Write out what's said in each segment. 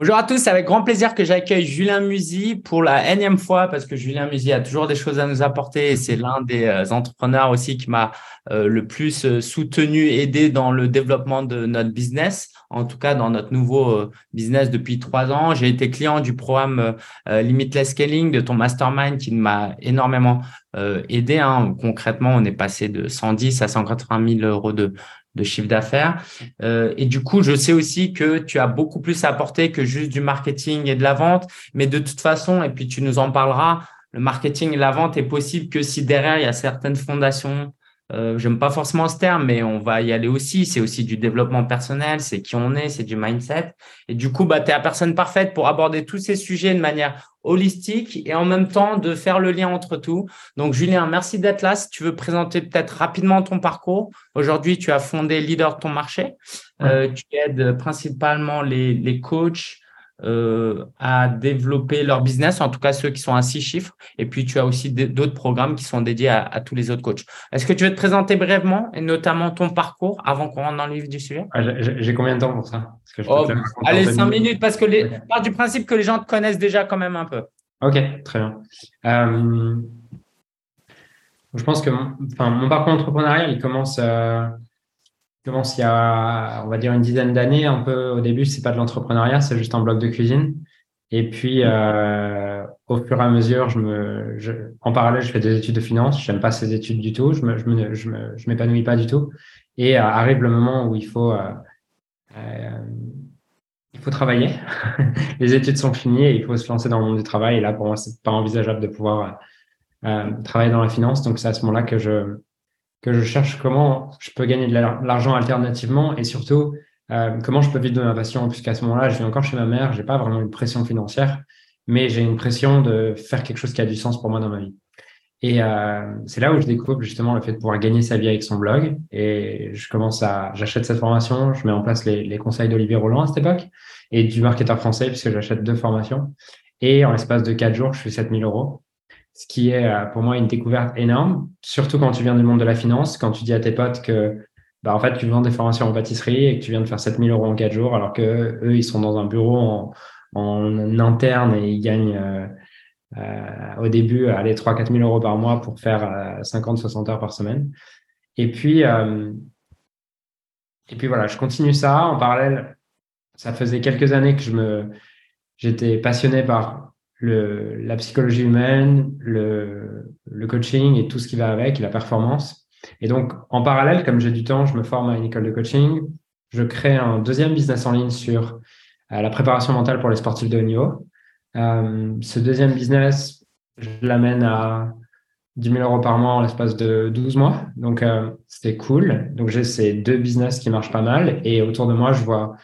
Bonjour à tous, c'est avec grand plaisir que j'accueille Julien Musy pour la énième fois parce que Julien Musy a toujours des choses à nous apporter et c'est l'un des euh, entrepreneurs aussi qui m'a euh, le plus euh, soutenu, aidé dans le développement de notre business, en tout cas dans notre nouveau business depuis trois ans. J'ai été client du programme Limitless Scaling de ton mastermind qui m'a énormément aidé. Hein. Concrètement, on est passé de 110 à 180 000 euros de, de chiffre d'affaires. Euh, et du coup, je sais aussi que tu as beaucoup plus à apporter que juste du marketing et de la vente. Mais de toute façon, et puis tu nous en parleras, le marketing et la vente est possible que si derrière, il y a certaines fondations euh, j'aime pas forcément ce terme, mais on va y aller aussi. C'est aussi du développement personnel, c'est qui on est, c'est du mindset. Et du coup, bah, tu es la personne parfaite pour aborder tous ces sujets de manière holistique et en même temps de faire le lien entre tout. Donc, Julien, merci d'être là. Si tu veux présenter peut-être rapidement ton parcours. Aujourd'hui, tu as fondé Leader de ton marché. Euh, tu aides principalement les, les coachs, euh, à développer leur business, en tout cas ceux qui sont à six chiffres. Et puis, tu as aussi d'autres programmes qui sont dédiés à, tous les autres coachs. Est-ce que tu veux te présenter brièvement et notamment ton parcours avant qu'on rentre dans le livre du sujet? Ah, J'ai combien de temps pour ça? Oh, Allez, cinq minutes parce que les, part du principe que les gens te connaissent déjà quand même un peu. Ok, très bien. Euh, je pense que mon, enfin, mon parcours entrepreneurial, il commence euh, commence il y a, on va dire, une dizaine d'années. Un peu au début, c'est pas de l'entrepreneuriat, c'est juste un bloc de cuisine. Et puis, euh, au fur et à mesure, je me, je, en parallèle, je fais des études de finance. J'aime pas ces études du tout. Je me, je me, je je m'épanouis pas du tout. Et euh, arrive le moment où il faut, euh, euh il faut travailler. Les études sont finies et il faut se lancer dans le monde du travail. Et là, pour moi, c'est pas envisageable de pouvoir euh, travailler dans la finance. Donc, c'est à ce moment-là que je, que je cherche comment je peux gagner de l'argent alternativement et surtout euh, comment je peux vivre de ma passion. Puisqu'à ce moment-là, je vis encore chez ma mère, j'ai pas vraiment une pression financière, mais j'ai une pression de faire quelque chose qui a du sens pour moi dans ma vie. Et euh, c'est là où je découvre justement le fait de pouvoir gagner sa vie avec son blog. Et je commence à, j'achète cette formation, je mets en place les, conseils d'Olivier Roland à cette époque et du marketeur français puisque j'achète deux formations. Et en l'espace de quatre jours, je fais 7000 euros ce qui est euh, pour moi une découverte énorme, surtout quand tu viens du monde de la finance, quand tu dis à tes potes que bah, en fait, tu vends des formations en pâtisserie et que tu viens de faire 7000 euros en 4 jours, alors que eux, ils sont dans un bureau en, interne et ils gagnent euh, euh, au début allez, 3 4 000 euros par mois pour faire 50 60 heures par semaine. Et puis, et puis voilà, je continue ça. En parallèle, ça faisait quelques années que je me, j'étais passionné par le, la psychologie humaine, le, le, coaching et tout ce qui va avec, la performance. Et donc, en parallèle, comme j'ai du temps, je me forme à une école de coaching. Je crée un deuxième business en ligne sur euh, la préparation mentale pour les sportifs de haut niveau. Euh, ce deuxième business, je l'amène à 10 000 euros par mois en l'espace de 12 mois. Donc, euh, c'était cool. Donc, j'ai ces deux business qui marchent pas mal. Et autour de moi, je vois,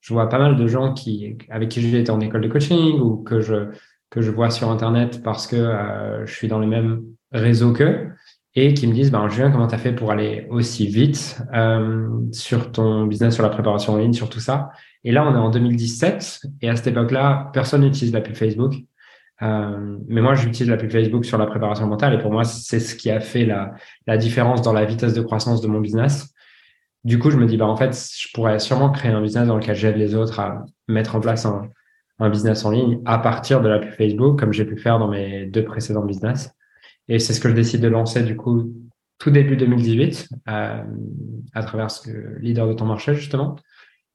je vois pas mal de gens qui, avec qui j'ai été en école de coaching ou que je, que je vois sur Internet parce que euh, je suis dans les mêmes réseaux qu'eux et qui me disent, ben, Julien, comment tu as fait pour aller aussi vite euh, sur ton business, sur la préparation en ligne, sur tout ça? Et là, on est en 2017 et à cette époque-là, personne n'utilise la pub Facebook. Euh, mais moi, j'utilise la pub Facebook sur la préparation mentale et pour moi, c'est ce qui a fait la, la différence dans la vitesse de croissance de mon business. Du coup, je me dis, bah, en fait, je pourrais sûrement créer un business dans lequel j'aide les autres à mettre en place un, un business en ligne à partir de la pub Facebook, comme j'ai pu faire dans mes deux précédents business. Et c'est ce que je décide de lancer du coup tout début 2018 euh, à travers ce leader de ton marché justement.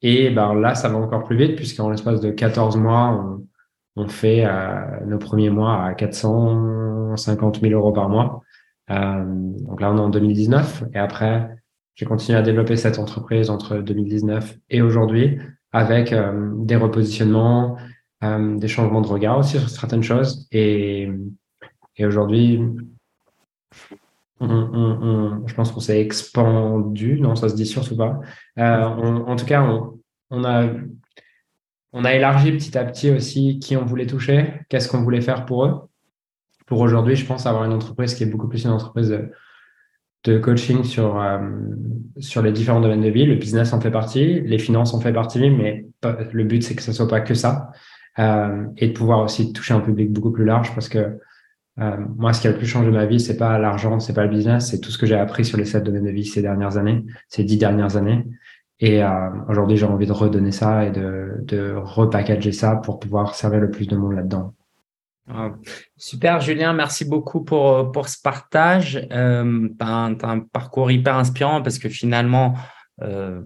Et ben là, ça va encore plus vite puisqu'en l'espace de 14 mois, on, on fait euh, nos premiers mois à 450 000 euros par mois. Euh, donc là, on est en 2019 et après, j'ai continué à développer cette entreprise entre 2019 et aujourd'hui avec euh, des repositionnements, euh, des changements de regard aussi sur certaines choses. Et, et aujourd'hui, je pense qu'on s'est expandu, non, ça se dit surtout pas. Euh, en tout cas, on, a, on a élargi petit à petit aussi qui on voulait toucher, qu'est-ce qu'on voulait faire pour eux. Pour aujourd'hui, je pense avoir une entreprise qui est beaucoup plus une entreprise de, de coaching sur, euh, sur les différents domaines de vie. Le business en fait partie, les finances en fait partie, mais le but, c'est que ce soit pas que ça. Euh, et de pouvoir aussi toucher un public beaucoup plus large parce que euh, moi, ce qui a le plus changé ma vie, c'est pas l'argent, c'est pas le business, c'est tout ce que j'ai appris sur les sept domaines de vie ces dernières années, ces dix dernières années. Et aujourd'hui, j'ai envie de redonner ça et de, de repackager ça pour pouvoir servir le plus de monde là-dedans. Super, Julien, merci beaucoup pour, pour ce partage. Euh, tu as, un parcours hyper inspirant parce que finalement, euh,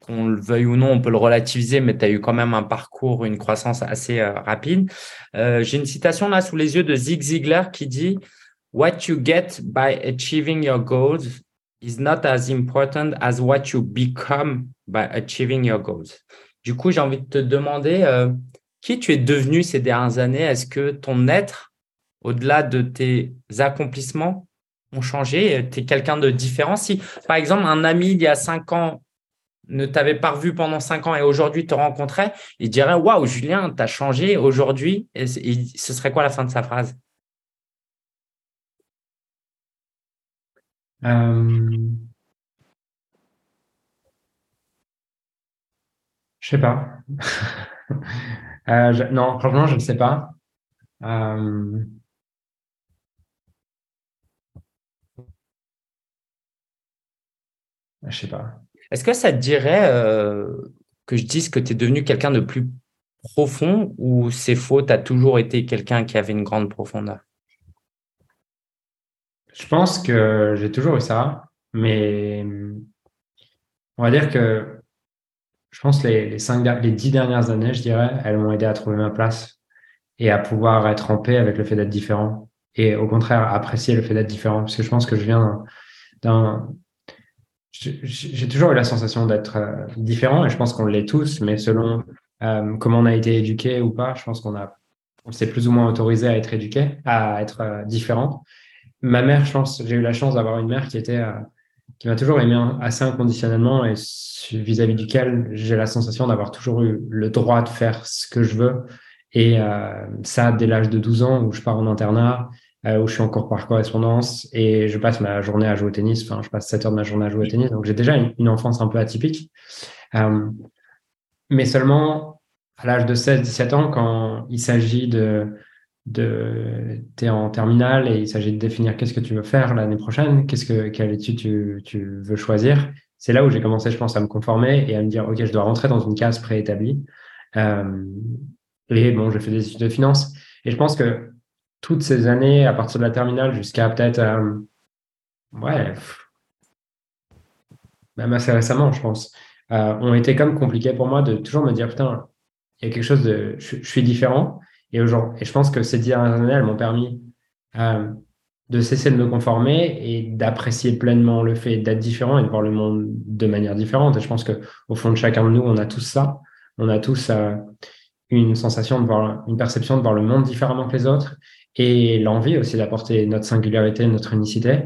qu'on le veuille ou non, on peut le relativiser, mais tu as eu quand même un parcours, une croissance assez euh, rapide. Euh, j'ai une citation là sous les yeux de Zig Ziglar qui dit What you get by achieving your goals is not as important as what you become by achieving your goals. Du coup, j'ai envie de te demander qui tu es devenu ces dernières années? Est-ce que ton être, au-delà de tes accomplissements, ont changé? Tu es quelqu'un de différent? Si, par exemple, un ami il y a cinq ans ne t'avait pas revu pendant cinq ans et aujourd'hui te rencontrait, il dirait Waouh, Julien, tu as changé aujourd'hui. Ce serait quoi la fin de sa phrase? Euh... Je sais pas. Euh, non, franchement, je ne sais pas. Euh... Je sais pas. Est-ce que ça te dirait euh, que je dise que tu es devenu quelqu'un de plus profond ou c'est faux, tu as toujours été quelqu'un qui avait une grande profondeur? Je pense que j'ai toujours eu ça, mais on va dire que je pense les, les, cinq, les dix dernières années, je dirais, elles m'ont aidé à trouver ma place et à pouvoir être en paix avec le fait d'être différent et au contraire apprécier le fait d'être différent. Parce que je pense que je viens d'un j'ai toujours eu la sensation d'être euh, différent et je pense qu'on l'est tous mais selon euh, comment on a été éduqué ou pas je pense qu'on a on s'est plus ou moins autorisé à être éduqué à être euh, différent. Ma mère je pense j'ai eu la chance d'avoir une mère qui était qui m'a toujours aimé assez inconditionnellement et vis-à-vis duquel j'ai la sensation d'avoir toujours eu le droit de faire ce que je veux. Et euh, ça, dès l'âge de 12 ans, où je pars en internat, euh, où je suis encore par correspondance et je passe ma journée à jouer au tennis. Enfin, je passe 7 heures de ma journée à jouer au tennis. Donc, j'ai déjà une, enfance un peu atypique. Euh, mais seulement à l'âge de 16-17 ans, quand il s'agit de de tu es en terminale et il s'agit de définir qu'est-ce que tu veux faire l'année prochaine, qu'est-ce que quelle étude tu, veux choisir. C'est là où j'ai commencé, je pense, à me conformer et à me dire ok, je dois rentrer dans une case préétablie. Euh, et bon, j'ai fait des études de finance et je pense que toutes ces années, à partir de la terminale jusqu'à peut-être euh, ouais, même assez récemment, je pense, euh, ont été comme compliquées pour moi de toujours me dire putain, il y a quelque chose de, je suis différent et, et je pense que ces dernières années, elles m'ont permis euh, de cesser de me conformer et d'apprécier pleinement le fait d'être différent et de voir le monde de manière différente. Et je pense que au fond de chacun de nous, on a tous ça. On a tous euh, une sensation de voir, une perception de voir le monde différemment que les autres et l'envie aussi d'apporter notre singularité, notre unicité.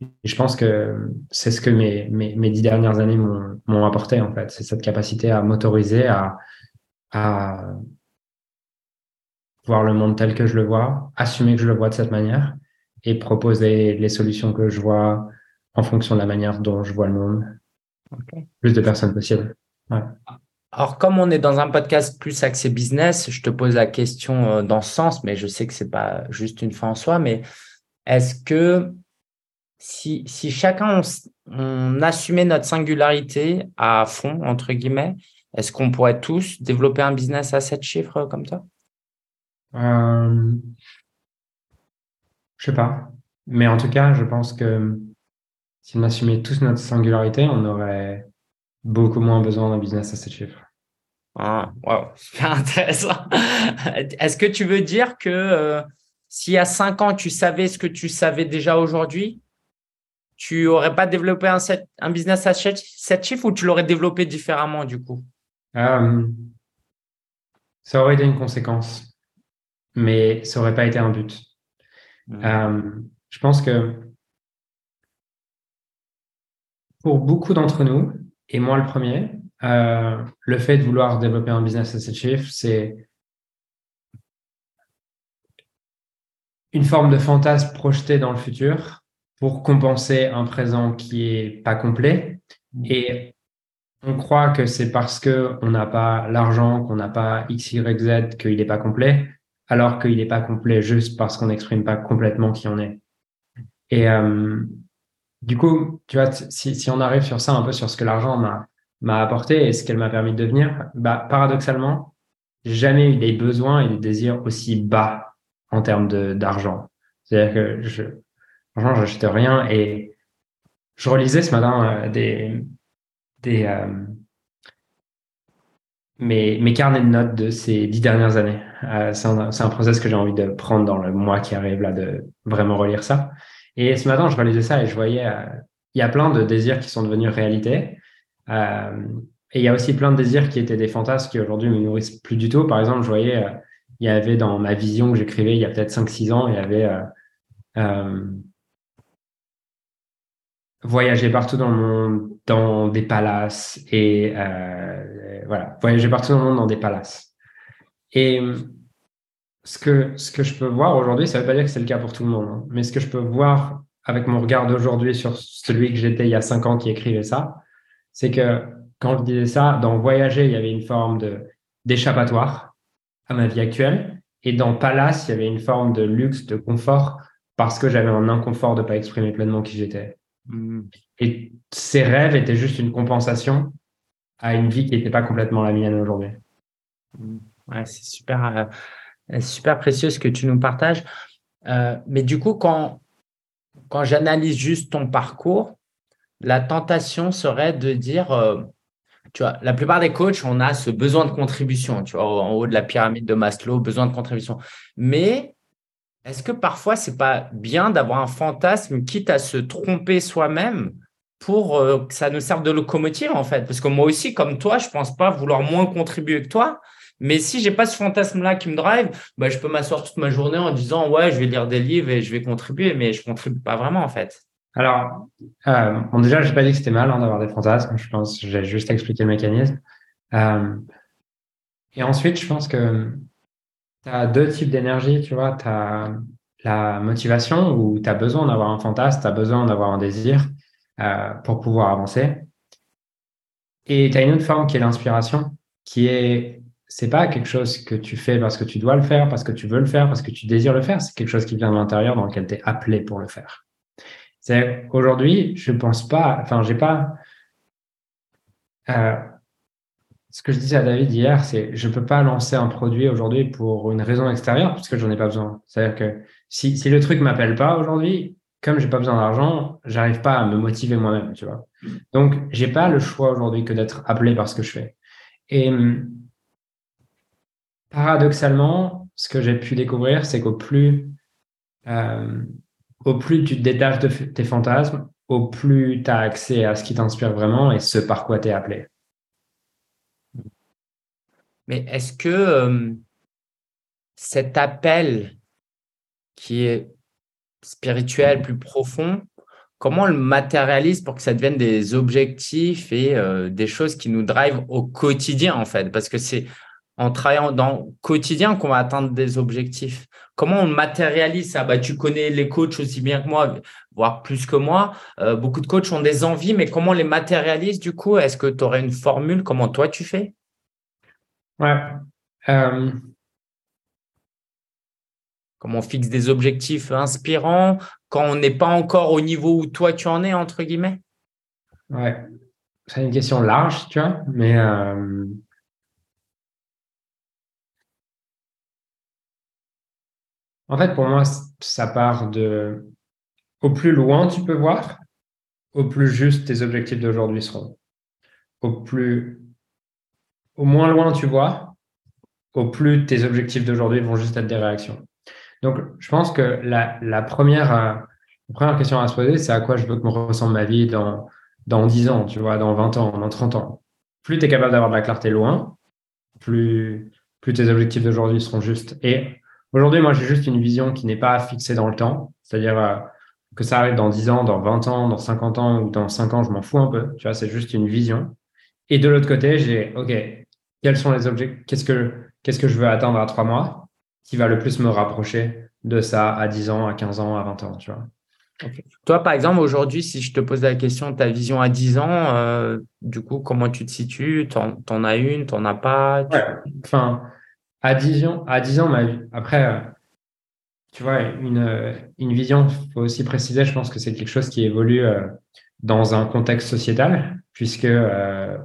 Et je pense que c'est ce que mes, mes, mes dix dernières années m'ont apporté, en fait. C'est cette capacité à m'autoriser à, à voir le monde tel que je le vois, assumer que je le vois de cette manière et proposer les solutions que je vois en fonction de la manière dont je vois le monde. Plus de personnes possible. Alors, comme on est dans un podcast plus axé business, je te pose la question euh, dans ce sens, mais je sais que c'est pas juste une fin en soi, mais est-ce que si, si chacun on, assumait notre singularité à fond, entre guillemets, est-ce qu'on pourrait tous développer un business à sept chiffres comme ça? Euh, je sais pas. Mais en tout cas, je pense que si on assumait tous notre singularité, on aurait beaucoup moins besoin d'un business à 7 chiffres. Ah, wow, super intéressant. Est-ce que tu veux dire que euh, s'il y a 5 ans, tu savais ce que tu savais déjà aujourd'hui, tu n'aurais pas développé un, un business à 7 chiffres ou tu l'aurais développé différemment du coup? Euh, Ça aurait été une conséquence mais ça aurait pas été un but. Mmh. Euh, je pense que pour beaucoup d'entre nous, et moi le premier, euh, le fait de vouloir développer un business à 7 chiffres, c'est une forme de fantasme projeté dans le futur pour compenser un présent qui est pas complet. Mmh. Et on croit que c'est parce que on n'a pas l'argent, qu'on n'a pas X, Y, Z, qu'il n'est pas complet alors qu'il n'est pas complet juste parce qu'on n'exprime pas complètement qui on est. Et euh, du coup, tu vois, si, on arrive sur ça, un peu sur ce que l'argent m'a apporté et ce qu'elle m'a permis de devenir, bah, paradoxalement, jamais eu des besoins et des désirs aussi bas en termes d'argent. C'est-à-dire que je, franchement, rien et je relisais ce matin euh, des, des, euh, mes, mes, carnets de notes de ces dix dernières années. Euh, c'est un, un, process que j'ai envie de prendre dans le mois qui arrive là, de vraiment relire ça. Et ce matin, je relisais ça et je voyais, il y a plein de désirs qui sont devenus réalité. Euh, et il y a aussi plein de désirs qui étaient des fantasmes qui aujourd'hui me nourrissent plus du tout. Par exemple, je voyais, euh, il y avait dans ma vision que j'écrivais il y a peut-être 5-6 ans, il y avait euh, voyager partout dans le monde, dans des palaces et voilà, voyager partout dans le monde dans des palaces. Et ce que, ce que je peux voir aujourd'hui, ça veut pas dire que c'est le cas pour tout le monde, hein, mais ce que je peux voir avec mon regard d'aujourd'hui sur celui que j'étais il y a cinq ans qui écrivait ça, c'est que quand je disais ça, dans Voyager, il y avait une forme de d'échappatoire à ma vie actuelle. Et dans Palace, il y avait une forme de luxe, de confort, parce que j'avais un inconfort de pas exprimer pleinement qui j'étais. Mm. Et ces rêves étaient juste une compensation à une vie qui n'était pas complètement la mienne aujourd'hui. Mm. Ouais, c'est super, euh, super précieux ce que tu nous partages. Euh, mais du coup, quand, quand j'analyse juste ton parcours, la tentation serait de dire, euh, tu vois, la plupart des coachs, on a ce besoin de contribution, tu vois, en haut de la pyramide de Maslow, besoin de contribution. Mais est-ce que parfois, c'est pas bien d'avoir un fantasme, quitte à se tromper soi-même, pour euh, que ça nous serve de locomotive, en fait? Parce que moi aussi, comme toi, je pense pas vouloir moins contribuer que toi. Mais si j'ai pas ce fantasme-là qui me drive, bah, je peux m'asseoir toute ma journée en disant ouais, je vais lire des livres et je vais contribuer, mais je contribue pas vraiment en fait. Alors, euh, déjà, j'ai pas dit que c'était mal hein, d'avoir des fantasmes. Je pense, j'ai juste expliqué le mécanisme. Euh, et ensuite, je pense que tu as deux types d'énergie, tu vois. Tu as la motivation où tu as besoin d'avoir un fantasme, tu as besoin d'avoir un désir euh, pour pouvoir avancer. Et tu as une autre forme qui est l'inspiration, qui est, c'est pas quelque chose que tu fais parce que tu dois le faire, parce que tu veux le faire, parce que tu désires le faire, c'est quelque chose qui vient de l'intérieur dans lequel tu es appelé pour le faire. Aujourd'hui, je pense pas, enfin, j'ai pas. Euh, ce que je disais à David hier, c'est je peux pas lancer un produit aujourd'hui pour une raison extérieure parce que j'en ai pas besoin. C'est-à-dire que si, si le truc m'appelle pas aujourd'hui, comme j'ai pas besoin d'argent, j'arrive pas à me motiver moi-même, tu vois. Donc, j'ai pas le choix aujourd'hui que d'être appelé par ce que je fais. Et paradoxalement, ce que j'ai pu découvrir, c'est qu'au plus euh, au plus tu te détaches de tes fantasmes, au plus tu as accès à ce qui t'inspire vraiment et ce par quoi tu es appelé. Mais est-ce que euh, cet appel qui est spirituel, plus profond, comment on le matérialise pour que ça devienne des objectifs et euh, des choses qui nous drivent au quotidien en fait? Parce que c'est en travaillant dans le quotidien qu'on va atteindre des objectifs. Comment on matérialise ça? Bah, Tu connais les coachs aussi bien que moi, voire plus que moi. Euh, beaucoup de coachs ont des envies, mais comment on les matérialise du coup? Est-ce que tu aurais une formule? Comment toi tu fais? Ouais. Euh. Comment on fixe des objectifs inspirants quand on n'est pas encore au niveau où toi tu en es, entre guillemets? Ouais. C'est une question large, tu vois, mais euh, En fait, pour moi, ça part de au plus loin tu peux voir, au plus juste tes objectifs d'aujourd'hui seront. Au plus au moins loin tu vois, au plus tes objectifs d'aujourd'hui vont juste être des réactions. Donc, je pense que la, première, première question à se poser, c'est à quoi je veux que me ressemble ma vie dans, dans 10 ans, tu vois, dans 20 ans, dans 30 ans. Plus tu es capable d'avoir de la clarté loin, plus, plus tes objectifs d'aujourd'hui seront justes. Et Aujourd'hui, moi, j'ai juste une vision qui n'est pas fixée dans le temps. C'est-à-dire euh, que ça arrive dans 10 ans, dans 20 ans, dans 50 ans ou dans 5 ans, je m'en fous un peu. Tu vois, c'est juste une vision. Et de l'autre côté, j'ai, OK, quels sont les objets Qu'est-ce que, qu'est-ce que je veux atteindre à 3 mois qui va le plus me rapprocher de ça à 10 ans, à 15 ans, à 20 ans, tu vois? Toi, par exemple, aujourd'hui, si je te pose la question de ta vision à 10 ans, euh, du coup, comment tu te situes? T'en, en as une, t'en as pas? Enfin, à 10 ans, à 10 ans, ma vie. Après, euh, tu vois, une, une vision, il faut aussi préciser, je pense que c'est quelque chose qui évolue euh, dans un contexte sociétal. Puisque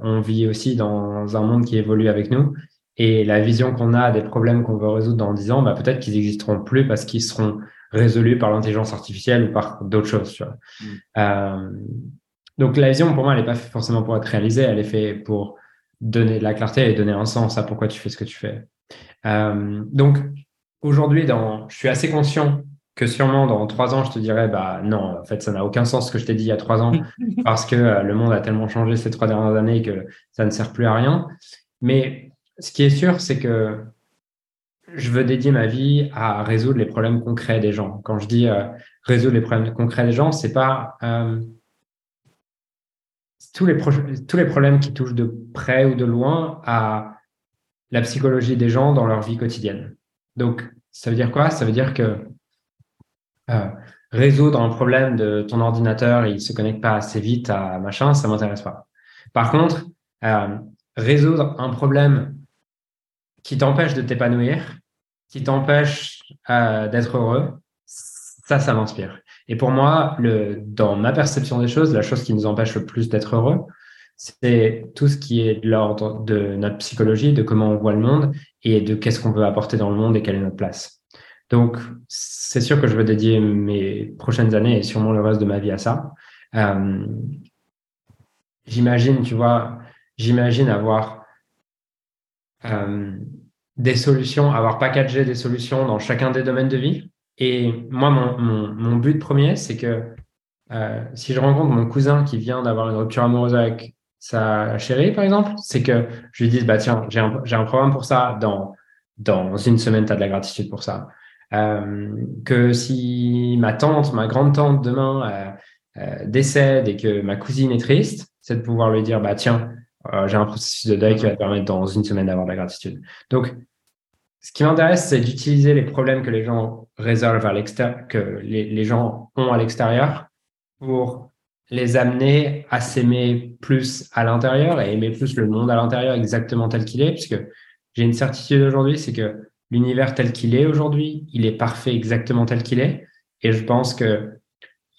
on vit aussi dans un monde qui évolue avec nous. Et la vision qu'on a des problèmes qu'on veut résoudre dans 10 ans, bah, peut-être qu'ils n'existeront plus parce qu'ils seront résolus par l'intelligence artificielle ou par d'autres choses. Tu vois. Mm. Euh, donc la vision, pour moi, elle n'est pas forcément pour être réalisée, elle est faite pour donner de la clarté et donner un sens à pourquoi tu fais ce que tu fais. Euh, donc aujourd'hui, dans, je suis assez conscient que sûrement dans trois ans, je te dirais, bah non, en fait, ça n'a aucun sens ce que je t'ai dit il y a trois ans, parce que euh, le monde a tellement changé ces trois dernières années que ça ne sert plus à rien. Mais ce qui est sûr, c'est que je veux dédier ma vie à résoudre les problèmes concrets des gens. Quand je dis euh, résoudre les problèmes concrets des gens, c'est pas euh, tous, les tous les problèmes qui touchent de près ou de loin à la psychologie des gens dans leur vie quotidienne. Donc, ça veut dire quoi? Ça veut dire que euh, résoudre un problème de ton ordinateur, il se connecte pas assez vite à machin, ça m'intéresse pas. Par contre, résoudre un problème qui t'empêche de t'épanouir, qui t'empêche euh, d'être heureux, ça, ça m'inspire. Et pour moi, dans ma perception des choses, la chose qui nous empêche le plus d'être heureux, c'est tout ce qui est de l'ordre de notre psychologie, de comment on voit le monde et de qu'est-ce qu'on veut apporter dans le monde et quelle est notre place. Donc, c'est sûr que je veux dédier mes prochaines années et sûrement le reste de ma vie à ça. Euh, j'imagine, tu vois, j'imagine avoir euh, des solutions, avoir packagé des solutions dans chacun des domaines de vie. Et moi, mon, mon, but premier, c'est que euh, si je rencontre mon cousin qui vient d'avoir une rupture amoureuse avec sa chérie, par exemple, c'est que je lui dise, bah tiens, j'ai un, programme pour ça, dans, dans une semaine, tu as de la gratitude pour ça. Euh, que si ma tante, ma grande-tante demain euh, décède et que ma cousine est triste, c'est de pouvoir lui dire, bah tiens, j'ai un processus de deuil qui va te permettre dans une semaine d'avoir de la gratitude. Donc, ce qui m'intéresse, c'est d'utiliser les problèmes que les gens résolvent à l'extérieur, que les, gens ont à l'extérieur pour les amener à s'aimer plus à l'intérieur et aimer plus le monde à l'intérieur exactement tel qu'il est, puisque j'ai une certitude aujourd'hui, c'est que l'univers tel qu'il est aujourd'hui, il est parfait exactement tel qu'il est. Et je pense qu'il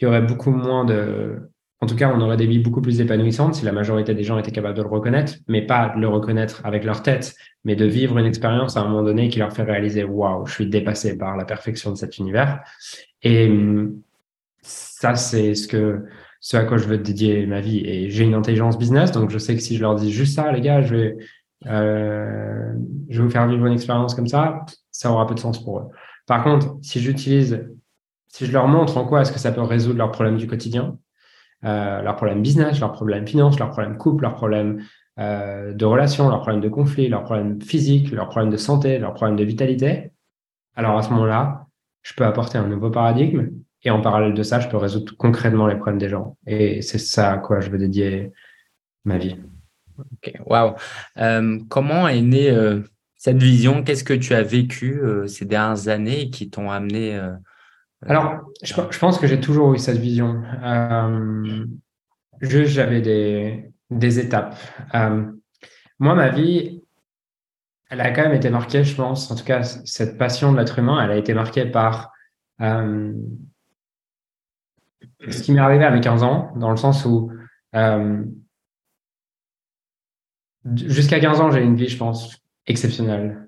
y aurait beaucoup moins de, en tout cas, on aurait des vies beaucoup plus épanouissantes si la majorité des gens étaient capables de le reconnaître, mais pas de le reconnaître avec leur tête, mais de vivre une expérience à un moment donné qui leur fait réaliser waouh, je suis dépassé par la perfection de cet univers. Et hum, ça, c'est ce que ce à quoi je veux dédier ma vie. Et j'ai une intelligence business, donc je sais que si je leur dis juste ça, les gars, je vais, euh, je vais vous faire vivre une expérience comme ça, ça aura peu de sens pour eux. Par contre, si j'utilise, si je leur montre en quoi est-ce que ça peut résoudre leurs problèmes du quotidien, euh, leurs problèmes business, leurs problèmes finance, leurs problèmes couple, leurs problèmes euh, de relations, leurs problèmes de conflit, leurs problèmes physiques, leurs problèmes de santé, leurs problèmes de vitalité, alors à ce moment-là, je peux apporter un nouveau paradigme et en parallèle de ça, je peux résoudre concrètement les problèmes des gens. Et c'est ça à quoi je veux dédier ma vie. Ok, waouh. Euh, comment est née euh, cette vision? Qu'est-ce que tu as vécu euh, ces dernières années qui t'ont amené Alors, je, pense que j'ai toujours eu cette vision. juste, j'avais des, des étapes. Moi, ma vie, elle a quand même été marquée, je pense, en tout cas, cette passion de l'être humain, elle a été marquée par ce qui m'est arrivé à mes 15 ans, dans le sens où jusqu'à 15 ans, j'ai une vie, je pense, exceptionnelle,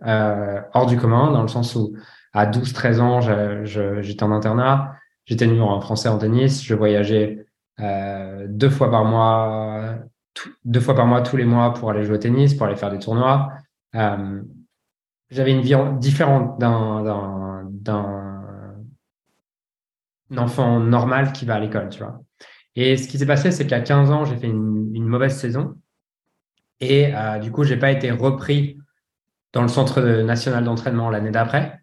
hors du commun, dans le sens où à 12-13 ans, j'étais en internat, j'étais numéro un français en tennis, je voyageais deux fois par mois deux fois par mois, tous les mois, pour aller jouer au tennis, pour aller faire des tournois. Euh, j'avais une vie différente d'un, enfant normal qui va à l'école, tu vois. Et ce qui s'est passé, c'est qu'à 15 ans, j'ai fait une, mauvaise saison. Et euh, du coup, j'ai pas été repris dans le centre national d'entraînement l'année d'après.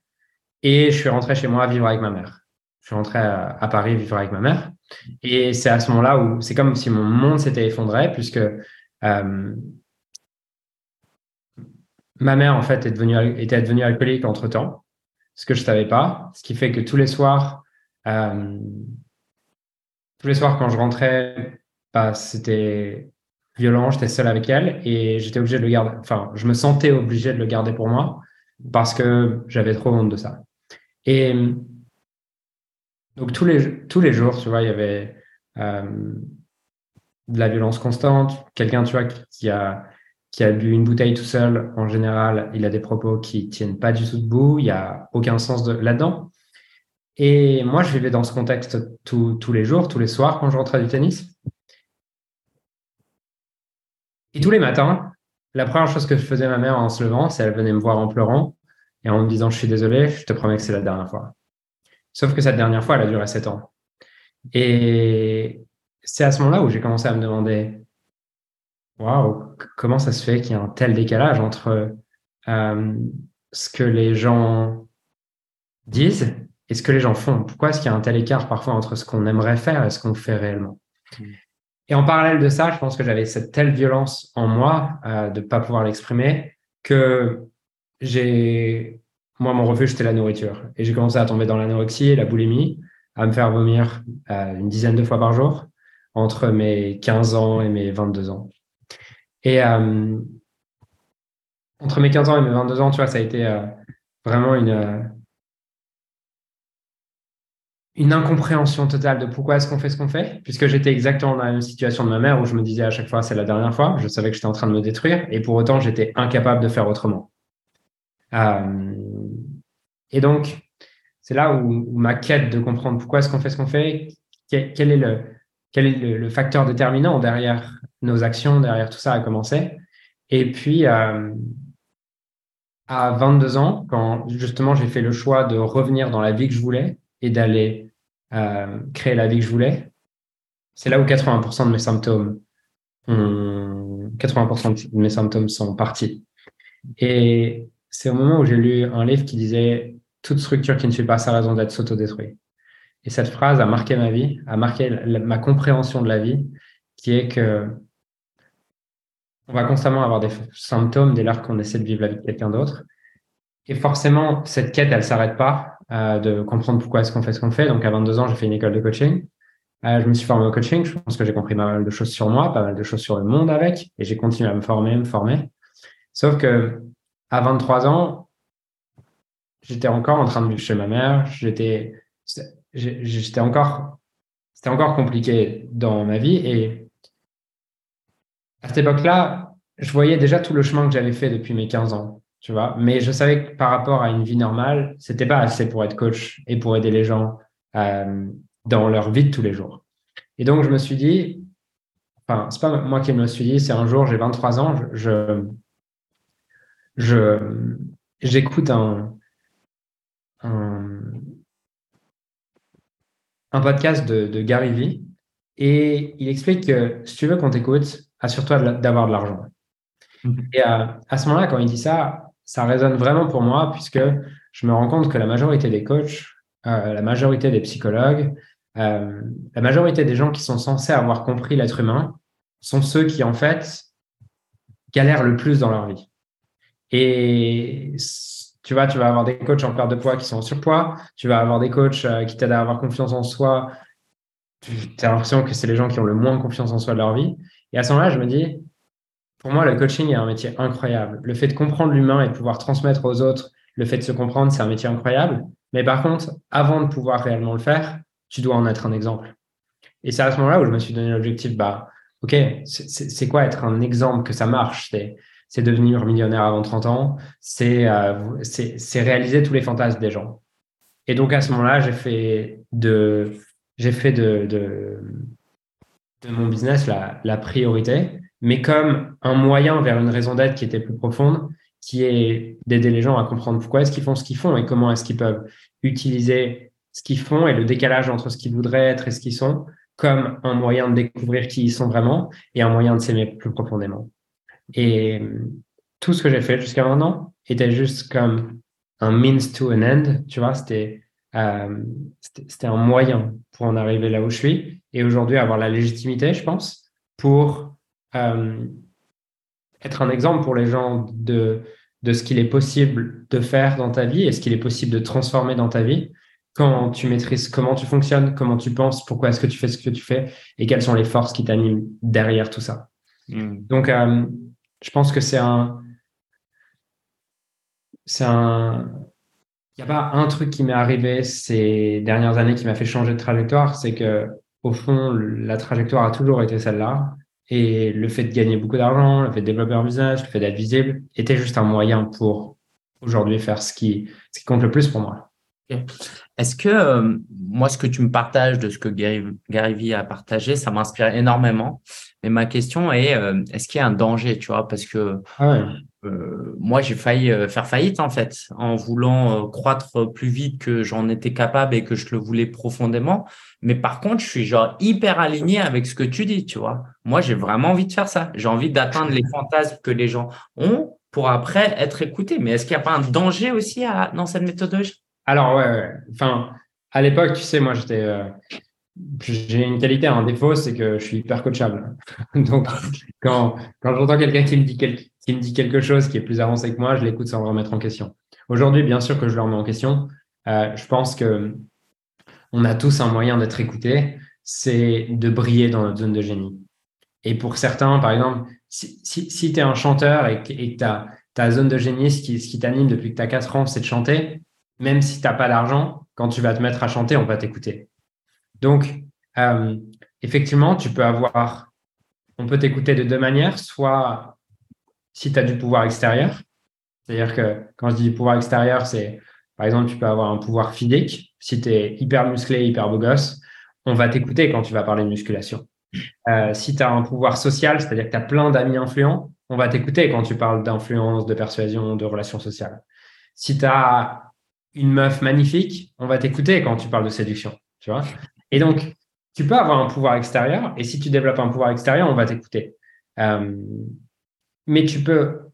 Et je suis rentré chez moi vivre avec ma mère. Je suis rentré à Paris vivre avec ma mère. Et c'est à ce moment-là où c'est comme si mon monde s'était effondré, puisque euh, ma mère, en fait, est devenue, était devenue alcoolique entre-temps, ce que je ne savais pas, ce qui fait que tous les soirs, euh, tous les soirs quand je rentrais, bah, c'était violent, j'étais seul avec elle et j'étais obligé de le garder, enfin, je me sentais obligé de le garder pour moi parce que j'avais trop honte de ça. Et donc tous les, tous les jours, tu vois, il y avait, euh, de la violence constante. Quelqu'un, tu vois, qui a, qui a bu une bouteille tout seul, en général, il a des propos qui tiennent pas du tout debout. Il y a aucun sens de, là-dedans. Et moi, je vivais dans ce contexte tous les jours, tous les soirs quand je rentrais du tennis. Et tous les matins, la première chose que je faisais ma mère en se levant, c'est elle venait me voir en pleurant et en me disant je suis désolé, je te promets que c'est la dernière fois. Sauf que cette dernière fois, elle a duré sept ans. Et c'est à ce moment-là où j'ai commencé à me demander waouh, comment ça se fait qu'il y a un tel décalage entre euh, ce que les gens disent et ce que les gens font? Pourquoi est-ce qu'il y a un tel écart parfois entre ce qu'on aimerait faire et ce qu'on fait réellement? Mmh. Et en parallèle de ça, je pense que j'avais cette telle violence en moi euh, de ne pas pouvoir l'exprimer que j'ai, moi, mon refuge, c'était la nourriture. Et j'ai commencé à tomber dans l'anorexie et la boulimie, à me faire vomir euh, une dizaine de fois par jour entre mes 15 ans et mes 22 ans. Et euh, entre mes 15 ans et mes 22 ans, tu vois, ça a été vraiment une, une incompréhension totale de pourquoi est-ce qu'on fait ce qu'on fait, puisque j'étais exactement dans la même situation de ma mère où je me disais à chaque fois c'est la dernière fois, je savais que j'étais en train de me détruire et pour autant j'étais incapable de faire autrement. Euh, et donc, c'est là où, ma quête de comprendre pourquoi est-ce qu'on fait ce qu'on fait, quel, est, le, quel est le, facteur déterminant derrière nos actions, derrière tout ça a commencé. Et puis, euh, à 22 ans, quand justement j'ai fait le choix de revenir dans la vie que je voulais et d'aller créer la vie que je voulais, c'est là où 80% de mes symptômes, 80% de mes symptômes sont partis. Et c'est au moment où j'ai lu un livre qui disait toute structure qui ne suit pas sa raison d'être s'autodétruit. Et cette phrase a marqué ma vie, a marqué ma compréhension de la vie, qui est que on va constamment avoir des symptômes dès lors qu'on essaie de vivre la vie de quelqu'un d'autre. Et forcément, cette quête, elle s'arrête pas euh, de comprendre pourquoi est-ce qu'on fait ce qu'on fait. Donc, à 22 ans, j'ai fait une école de coaching. Euh, je me suis formé au coaching. Je pense que j'ai compris pas mal de choses sur moi, pas mal de choses sur le monde avec, et j'ai continué à me former, me former. Sauf que à 23 ans, j'étais encore en train de vivre chez ma mère. J'étais, j'étais encore, c'était encore compliqué dans ma vie. Et à cette époque-là, je voyais déjà tout le chemin que j'avais fait depuis mes 15 ans tu vois. Mais je savais que par rapport à une vie normale, c'était pas assez pour être coach et pour aider les gens euh, dans leur vie de tous les jours. Et donc, je me suis dit, enfin, c'est pas moi qui me suis dit, c'est un jour, j'ai 23 ans, je, je, j'écoute un, un, un, podcast de, de Gary Vee et il explique que si tu veux qu'on t'écoute, assure-toi d'avoir de l'argent. Mm-hmm. Et à, à ce moment-là, quand il dit ça, ça résonne vraiment pour moi puisque je me rends compte que la majorité des coachs, euh, la majorité des psychologues, euh, la majorité des gens qui sont censés avoir compris l'être humain sont ceux qui, en fait, galèrent le plus dans leur vie. Et tu vois, tu vas avoir des coachs en perte de poids qui sont en surpoids, tu vas avoir des coachs euh, qui t'aident à avoir confiance en soi. Tu as l'impression que c'est les gens qui ont le moins confiance en soi de leur vie. Et à ce moment-là, je me dis, pour moi, le coaching est un métier incroyable. Le fait de comprendre l'humain et de pouvoir transmettre aux autres le fait de se comprendre, c'est un métier incroyable. Mais par contre, avant de pouvoir réellement le faire, tu dois en être un exemple. Et c'est à ce moment-là où je me suis donné l'objectif, bah, OK, c'est quoi être un exemple que ça marche? C'est devenir millionnaire avant 30 ans, euh, c'est réaliser tous les fantasmes des gens. Et donc à ce moment-là, j'ai fait de, j'ai fait de, de, de, mon business la, la priorité mais comme un moyen vers une raison d'être qui était plus profonde, qui est d'aider les gens à comprendre pourquoi est-ce qu'ils font ce qu'ils font et comment est-ce qu'ils peuvent utiliser ce qu'ils font et le décalage entre ce qu'ils voudraient être et ce qu'ils sont comme un moyen de découvrir qui ils sont vraiment et un moyen de s'aimer plus profondément. Et tout ce que j'ai fait jusqu'à maintenant était juste comme un means to an end, tu vois, c'était euh, c'était un moyen pour en arriver là où je suis et aujourd'hui avoir la légitimité, je pense, pour euh, être un exemple pour les gens de, de ce qu'il est possible de faire dans ta vie et ce qu'il est possible de transformer dans ta vie quand tu maîtrises comment tu fonctionnes, comment tu penses, pourquoi est-ce que tu fais ce que tu fais et quelles sont les forces qui t'animent derrière tout ça. Hmm. Donc, euh, je pense que c'est un. C'est un. Il n'y a pas un truc qui m'est arrivé ces dernières années qui m'a fait changer de trajectoire. C'est que au fond, la trajectoire a toujours été celle-là. Et le fait de gagner beaucoup d'argent, le fait de développer un business, le fait d'être visible, était juste un moyen pour aujourd'hui faire ce qui, ce qui compte le plus pour moi. Est-ce que euh, moi, ce que tu me partages de ce que Gary, Gary Vee a partagé, ça m'inspire énormément. Mais ma question est, euh, est-ce qu'il y a un danger, tu vois Parce que ah euh, moi, j'ai failli faire faillite en fait, en voulant croître plus vite que j'en étais capable et que je le voulais profondément. Mais par contre, je suis genre hyper aligné avec ce que tu dis, tu vois. Moi, j'ai vraiment envie de faire ça. J'ai envie d'atteindre les fantasmes que les gens ont pour après être écouté. Mais est-ce qu'il n'y a pas un danger aussi dans cette méthodologie? Alors, ouais, Enfin, à l'époque, tu sais, moi, j'étais. Euh, j'ai une qualité, un défaut, c'est que je suis hyper coachable. Donc, quand, quand j'entends quelqu'un qui, me dit qui me dit quelque chose qui est plus avancé que moi, je l'écoute sans remettre en question. Aujourd'hui, bien sûr que je le remets en question. Euh, je pense que on a tous un moyen d'être écouté, c'est de briller dans notre zone de génie. Et pour certains, par exemple, si, si, tu es un chanteur et que ta, ta zone de génie, ce qui, qui t'anime depuis que tu as 4 ans, c'est de chanter, même si tu n'as pas d'argent, quand tu vas te mettre à chanter, on va t'écouter. Donc, euh, effectivement, tu peux avoir, on peut t'écouter de deux manières, soit si tu as du pouvoir extérieur, c'est-à-dire que quand je dis pouvoir extérieur, c'est par exemple, tu peux avoir un pouvoir physique. Si tu es hyper musclé, hyper beau gosse, on va t'écouter quand tu vas parler de musculation. Euh, si tu as un pouvoir social, c'est-à-dire que tu as plein d'amis influents, on va t'écouter quand tu parles d'influence, de persuasion, de relations sociales. Si tu as une meuf magnifique, on va t'écouter quand tu parles de séduction. Et donc, tu peux avoir un pouvoir extérieur, et si tu développes un pouvoir extérieur, on va t'écouter. Euh, mais tu peux,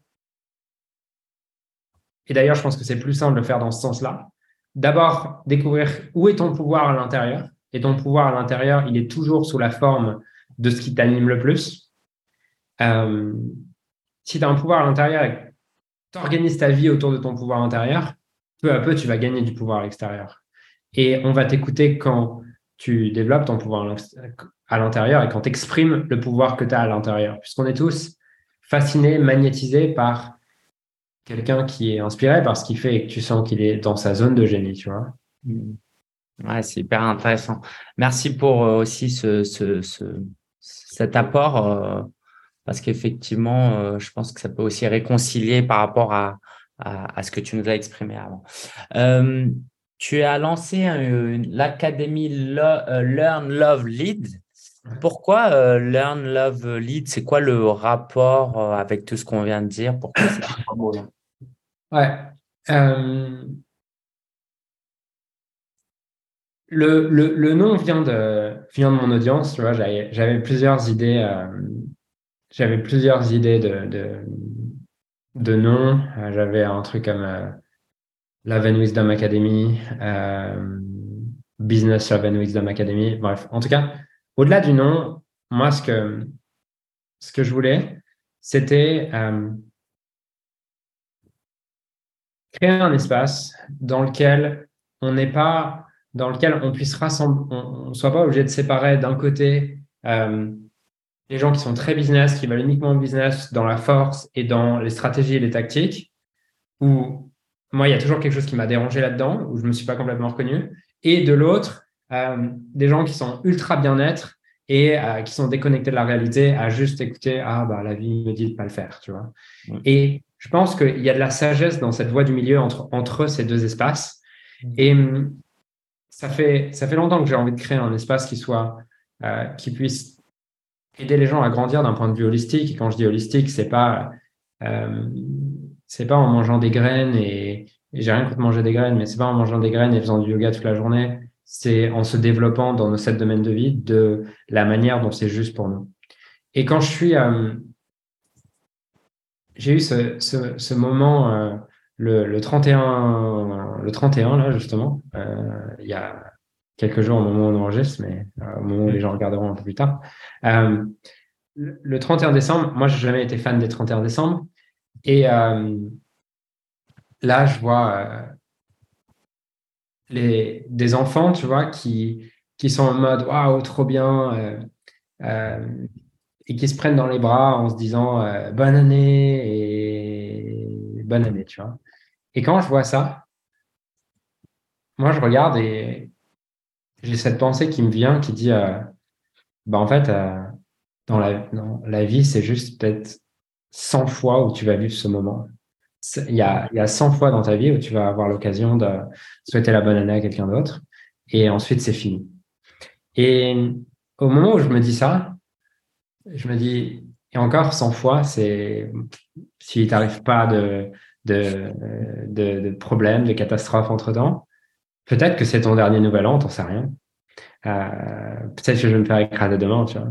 et d'ailleurs, je pense que c'est plus simple de le faire dans ce sens-là. D'abord, découvrir où est ton pouvoir à l'intérieur. Et ton pouvoir à l'intérieur, il est toujours sous la forme de ce qui t'anime le plus. Euh, si tu as un pouvoir à l'intérieur et tu organises ta vie autour de ton pouvoir intérieur, peu à peu, tu vas gagner du pouvoir à l'extérieur. Et on va t'écouter quand tu développes ton pouvoir à l'intérieur et quand tu exprimes le pouvoir que tu as à l'intérieur. Puisqu'on est tous fascinés, magnétisés par quelqu'un qui est inspiré par ce qu'il fait et que tu sens qu'il est dans sa zone de génie, tu vois. Mm. Ouais, c'est hyper intéressant. Merci pour euh, aussi ce, ce, cet apport, euh, parce qu'effectivement, euh, je pense que ça peut aussi réconcilier par rapport à, à, ce que tu nous as exprimé avant. tu as lancé l'académie Learn, Love, Lead. Pourquoi Learn, Love, Lead C'est quoi le rapport avec tout ce qu'on vient de dire? Pourquoi c'est Ouais. Euh, le, le, le, nom vient de, vient de mon audience. Tu vois, j'avais plusieurs idées. Euh, j'avais plusieurs idées de, de, de noms. Euh, j'avais un truc comme Love and Wisdom Academy, Business Love and Wisdom Academy. Bref, en tout cas, au-delà du nom, moi, ce que, ce que je voulais, c'était créer un espace dans lequel on n'est pas, dans lequel on puisse rassembler, on ne soit pas obligé de séparer d'un côté euh, les gens qui sont très business, qui veulent uniquement business dans la force et dans les stratégies et les tactiques, où moi, il y a toujours quelque chose qui m'a dérangé là-dedans, où je ne me suis pas complètement reconnu, et de l'autre, euh, des gens qui sont ultra bien-être et euh, qui sont déconnectés de la réalité à juste écouter ah bah la vie me dit de pas le faire tu vois et je pense qu'il y a de la sagesse dans cette voie du milieu entre, entre ces deux espaces. Mm. Et hum, ça fait, ça fait longtemps que j'ai envie de créer un espace qui soit, euh, qui puisse aider les gens à grandir d'un point de vue holistique. Et quand je dis holistique, c'est pas, euh, c'est pas en mangeant des graines et, j'ai rien contre manger des graines, mais c'est pas en mangeant des graines et faisant du yoga toute la journée. C'est en se développant dans nos sept domaines de vie de la manière dont c'est juste pour nous. Et quand je suis, euh, j'ai eu ce, ce, ce moment euh, le, le, 31, le 31, là, justement, euh, il y a quelques jours au moment où on enregistre, mais euh, au moment où les gens regarderont un peu plus tard. Le 31 décembre, moi, j'ai jamais été fan des 31 décembre. Et là, je vois les, des enfants, tu vois, qui, qui sont en mode waouh, trop bien. Euh, et qui se prennent dans les bras en se disant euh, bonne année et bonne année, tu vois. Et quand je vois ça, moi je regarde et j'ai cette pensée qui me vient qui dit euh, bah en fait, euh, dans, la, la vie, c'est juste peut-être 100 fois où tu vas vivre ce moment. Il y, a, il y a 100 fois dans ta vie où tu vas avoir l'occasion de souhaiter la bonne année à quelqu'un d'autre et ensuite c'est fini. Et au moment où je me dis ça, je me dis, et encore 100 fois, c'est s'il t'arrive pas de, de, de, problèmes, de catastrophes entre-temps, peut-être que c'est ton dernier nouvel an, t'en sais rien. Euh, peut-être que je vais me faire écraser demain, tu vois.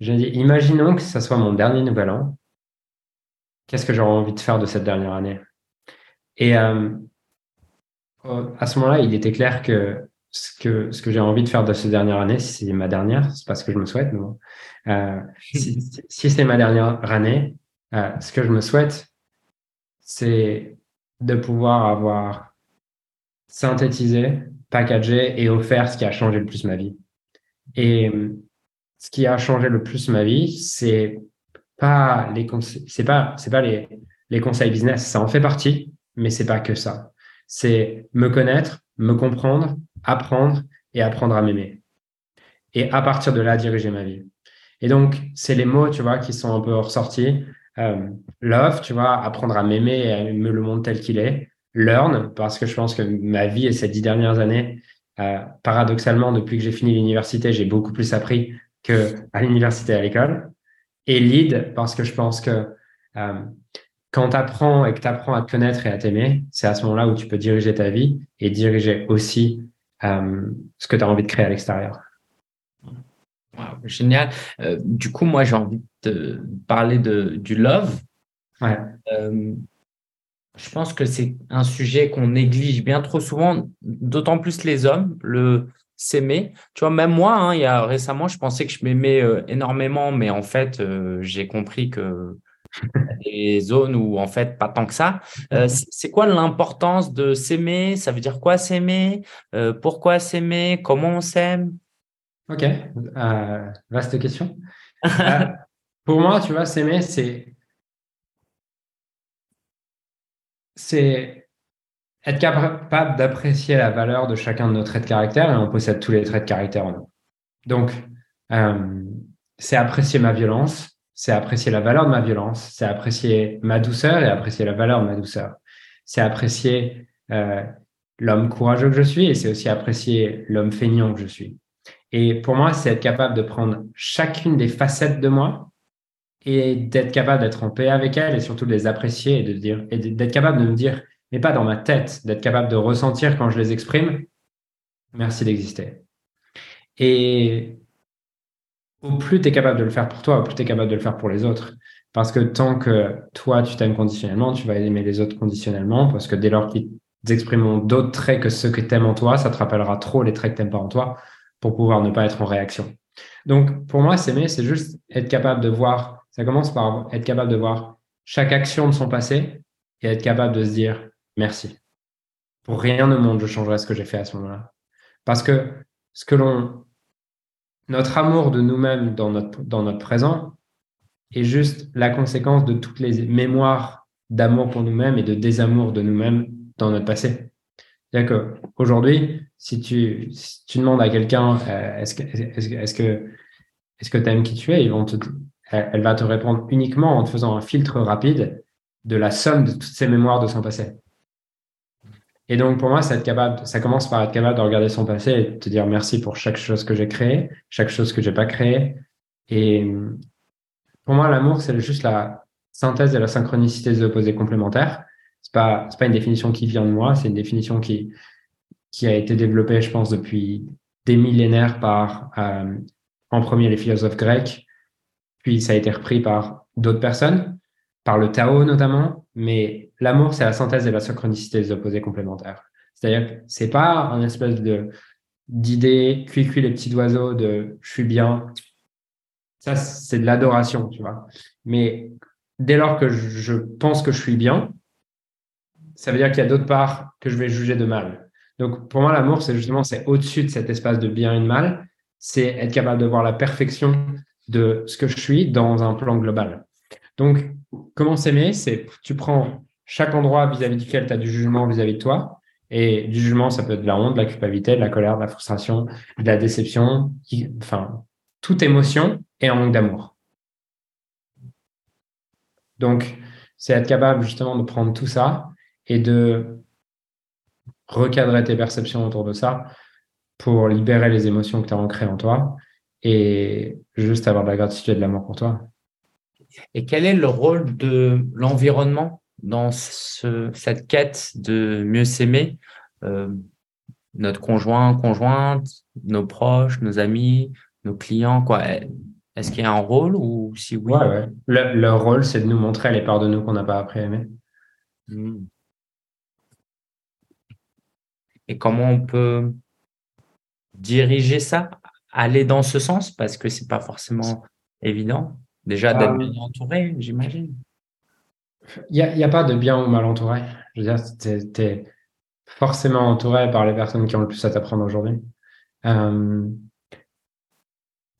Je dis, imaginons que ce soit mon dernier nouvel an. Qu'est-ce que j'aurais envie de faire de cette dernière année? Et euh, à ce moment-là, il était clair que ce que, j'ai envie de faire de cette dernière année, si c'est ma dernière, c'est pas ce que je me souhaite, mais. Euh, si, c'est ma dernière année, euh, ce que je me souhaite, c'est de pouvoir avoir synthétisé, packagé et offert ce qui a changé le plus ma vie. Et ce qui a changé le plus ma vie, c'est pas les c'est pas c'est pas les, les conseils business, ça en fait partie, mais c'est pas que ça. C'est me connaître, me comprendre, apprendre et apprendre à m'aimer. Et à partir de là, diriger ma vie. Et donc, c'est les mots, tu vois, qui sont un peu ressortis. Euh, love, tu vois, apprendre à m'aimer et à me le monde tel qu'il est. Learn, parce que je pense que ma vie et ces dix dernières années, euh, paradoxalement, depuis que j'ai fini l'université, j'ai beaucoup plus appris que à l'université et à l'école. Et lead, parce que je pense que euh, quand tu apprends et que tu apprends à te connaître et à t'aimer, c'est à ce moment-là où tu peux diriger ta vie et diriger aussi euh, ce que tu as envie de créer à l'extérieur. génial. Euh, du coup, moi, j'ai envie de parler de, du love. Ouais. Je pense que c'est un sujet qu'on néglige bien trop souvent, d'autant plus les hommes, le s'aimer. Tu vois, même moi, hein, il y a récemment, je pensais que je m'aimais énormément, mais en fait, j'ai compris que des zones où en fait pas tant que ça. Euh, c'est quoi l'importance de s'aimer? Ça veut dire quoi s'aimer? Euh, Pourquoi s'aimer? Comment on s'aime? Ok, euh, vaste question. pour moi, tu vois, s'aimer, c'est c'est être capable d'apprécier la valeur de chacun de nos traits de caractère et on possède tous les traits de caractère en nous. Donc, c'est apprécier ma violence, c'est apprécier la valeur de ma violence, c'est apprécier ma douceur et apprécier la valeur de ma douceur. C'est apprécier euh, l'homme courageux que je suis et c'est aussi apprécier l'homme feignant que je suis. Et pour moi, c'est être capable de prendre chacune des facettes de moi et d'être capable d'être en paix avec elles et surtout de les apprécier et de dire et d'être capable de me dire, mais pas dans ma tête, d'être capable de ressentir quand je les exprime. Merci d'exister. Et au plus tu es capable de le faire pour toi, au plus tu es capable de le faire pour les autres. Parce que tant que toi, tu t'aimes conditionnellement, tu vas aimer les autres conditionnellement, parce que dès lors qu'ils exprimeront d'autres traits que ceux que tu aimes en toi, ça te rappellera trop les traits que tu n'aimes pas en toi pour pouvoir ne pas être en réaction. Donc, pour moi, s'aimer, c'est juste être capable de voir, ça commence par être capable de voir chaque action de son passé et être capable de se dire merci. Pour rien au monde, je changerai ce que j'ai fait à ce moment-là. Parce que ce que l'on notre amour de nous-mêmes dans notre, dans notre présent est juste la conséquence de toutes les mémoires d'amour pour nous-mêmes et de désamour de nous-mêmes dans notre passé. C'est-à-dire qu'aujourd'hui, si tu, tu demandes à quelqu'un euh, est-ce que tu aimes qui tu es, ils vont te, elle va te répondre uniquement en te faisant un filtre rapide de la somme de toutes ces mémoires de son passé. Et donc, pour moi, ça, capable, ça commence par être capable de regarder son passé et de te dire merci pour chaque chose que j'ai créée, chaque chose que j'ai pas créée. Et pour moi, l'amour, c'est juste la synthèse et la synchronicité des opposés complémentaires. C'est pas, c'est pas une définition qui vient de moi, c'est une définition qui, qui a été développée, je pense, depuis des millénaires par, euh, en premier, les philosophes grecs, puis ça a été repris par d'autres personnes, par le Tao notamment, mais l'amour, c'est la synthèse et la synchronicité des opposés complémentaires. C'est-à-dire que c'est pas un espèce de d'idée cuit cuit les petits oiseaux de je suis bien. Ça, c'est de l'adoration, tu vois. Mais dès lors que je pense que je suis bien, ça veut dire qu'il y a d'autres parts que je vais juger de mal. Donc, pour moi, l'amour, c'est justement, c'est au-dessus de cet espace de bien et de mal. C'est être capable de voir la perfection de ce que je suis dans un plan global. Donc, comment s'aimer? C'est tu prends chaque endroit vis-à-vis duquel tu as du jugement vis-à-vis de toi. Et du jugement, ça peut être de la honte, de la culpabilité, de la colère, de la frustration, de la déception, enfin, toute émotion et un manque d'amour. Donc, c'est être capable justement de prendre tout ça et de recadrer tes perceptions autour de ça pour libérer les émotions que tu as ancrées en toi et juste avoir de la gratitude et de l'amour pour toi. Et quel est le rôle de l'environnement? Dans cette quête de mieux s'aimer euh, Notre conjoint, conjointe, nos proches, nos amis, nos clients, quoi. Est-ce qu'il y a un rôle ou si oui? Ouais, leur rôle, c'est de nous montrer les parts de nous qu'on n'a pas appris à aimer. Hmm. Et comment on peut diriger ça, aller dans ce sens? Parce que c'est pas forcément évident. Déjà d'être euh, bien entouré, j'imagine. Il n'y a, pas de bien ou mal entouré. Je veux dire, tu es, forcément entouré par les personnes qui ont le plus à t'apprendre aujourd'hui. Euh,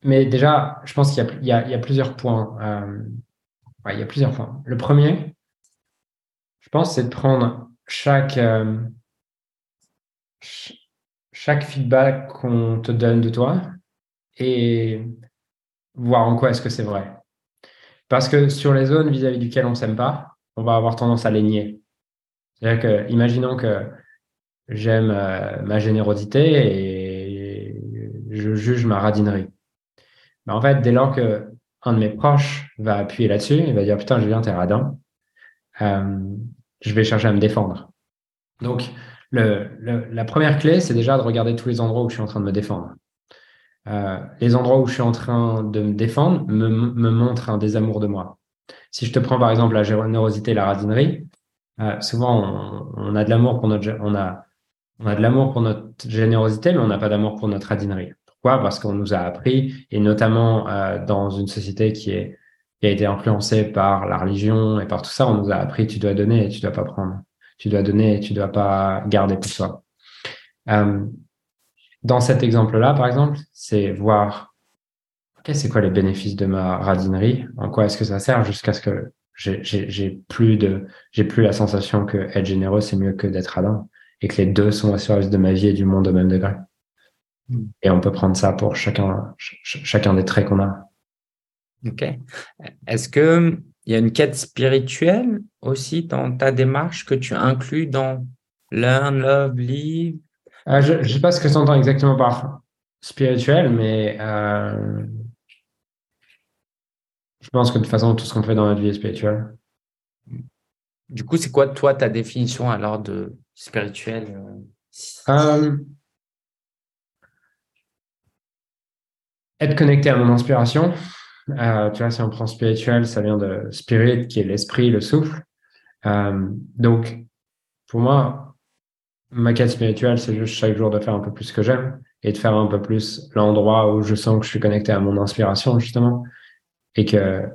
mais déjà, je pense qu'il y, a plusieurs points. Euh, il y a plusieurs points. Le premier, je pense, c'est de prendre chaque, euh, chaque feedback qu'on te donne de toi et voir en quoi est-ce que c'est vrai. Parce que sur les zones vis-à-vis duquel on s'aime pas, on va avoir tendance à les nier. C'est-à-dire que, imaginons que j'aime euh, ma générosité et je juge ma radinerie. Mais en fait, dès lors que un de mes proches va appuyer là-dessus, il va dire putain, Julien, t'es radin, euh, je vais chercher à me défendre. Donc, la première clé, c'est déjà de regarder tous les endroits où je suis en train de me défendre. Euh, les endroits où je suis en train de me défendre me, me montrent un désamour de moi. Si je te prends par exemple la générosité et la radinerie, souvent on, a de l'amour pour notre générosité, mais on n'a pas d'amour pour notre radinerie. Pourquoi? Parce qu'on nous a appris, et notamment euh, dans une société qui a été influencée par la religion et par tout ça, on nous a appris tu dois donner et tu dois pas prendre. Tu dois donner et tu dois pas garder pour toi. Euh, dans cet exemple-là, par exemple, c'est voir okay, c'est quoi les bénéfices de ma radinerie, en quoi est-ce que ça sert jusqu'à ce que j'ai plus de j'ai plus la sensation que être généreux c'est mieux que d'être radin et que les deux sont au service de ma vie et du monde au même degré? Et on peut prendre ça pour chacun, chacun des traits qu'on a. Ok. Est-ce que il y a une quête spirituelle aussi dans ta démarche que tu inclus dans Learn, Love, Live euh, Je ne sais pas ce que tu entends exactement par spirituel, mais euh, je pense que de toute façon, tout ce qu'on fait dans notre vie est spirituel. Du coup, c'est quoi, toi, ta définition alors de spirituel euh? être connecté à mon inspiration. Euh, tu vois, si on prend spirituel, ça vient de spirit, qui est l'esprit, le souffle. Euh, donc, pour moi, ma quête spirituelle, c'est juste chaque jour de faire un peu plus ce que j'aime et de faire un peu plus l'endroit où je sens que je suis connecté à mon inspiration, justement, et que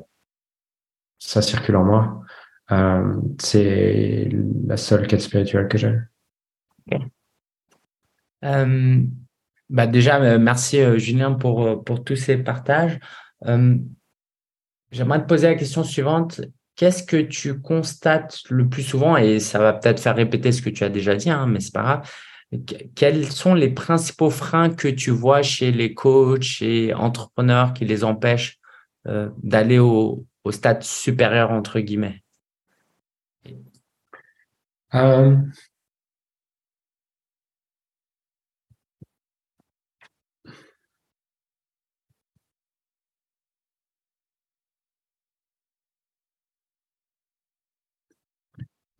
ça circule en moi. Euh, c'est la seule quête spirituelle que j'ai. Euh, bah déjà, euh, merci Julien pour, pour tous ces partages. J'aimerais te poser la question suivante. Qu'est-ce que tu constates le plus souvent, et ça va peut-être faire répéter ce que tu as déjà dit, hein, mais c'est pas grave. Quels sont les principaux freins que tu vois chez les coachs et entrepreneurs qui les empêchent d'aller au, stade supérieur, entre guillemets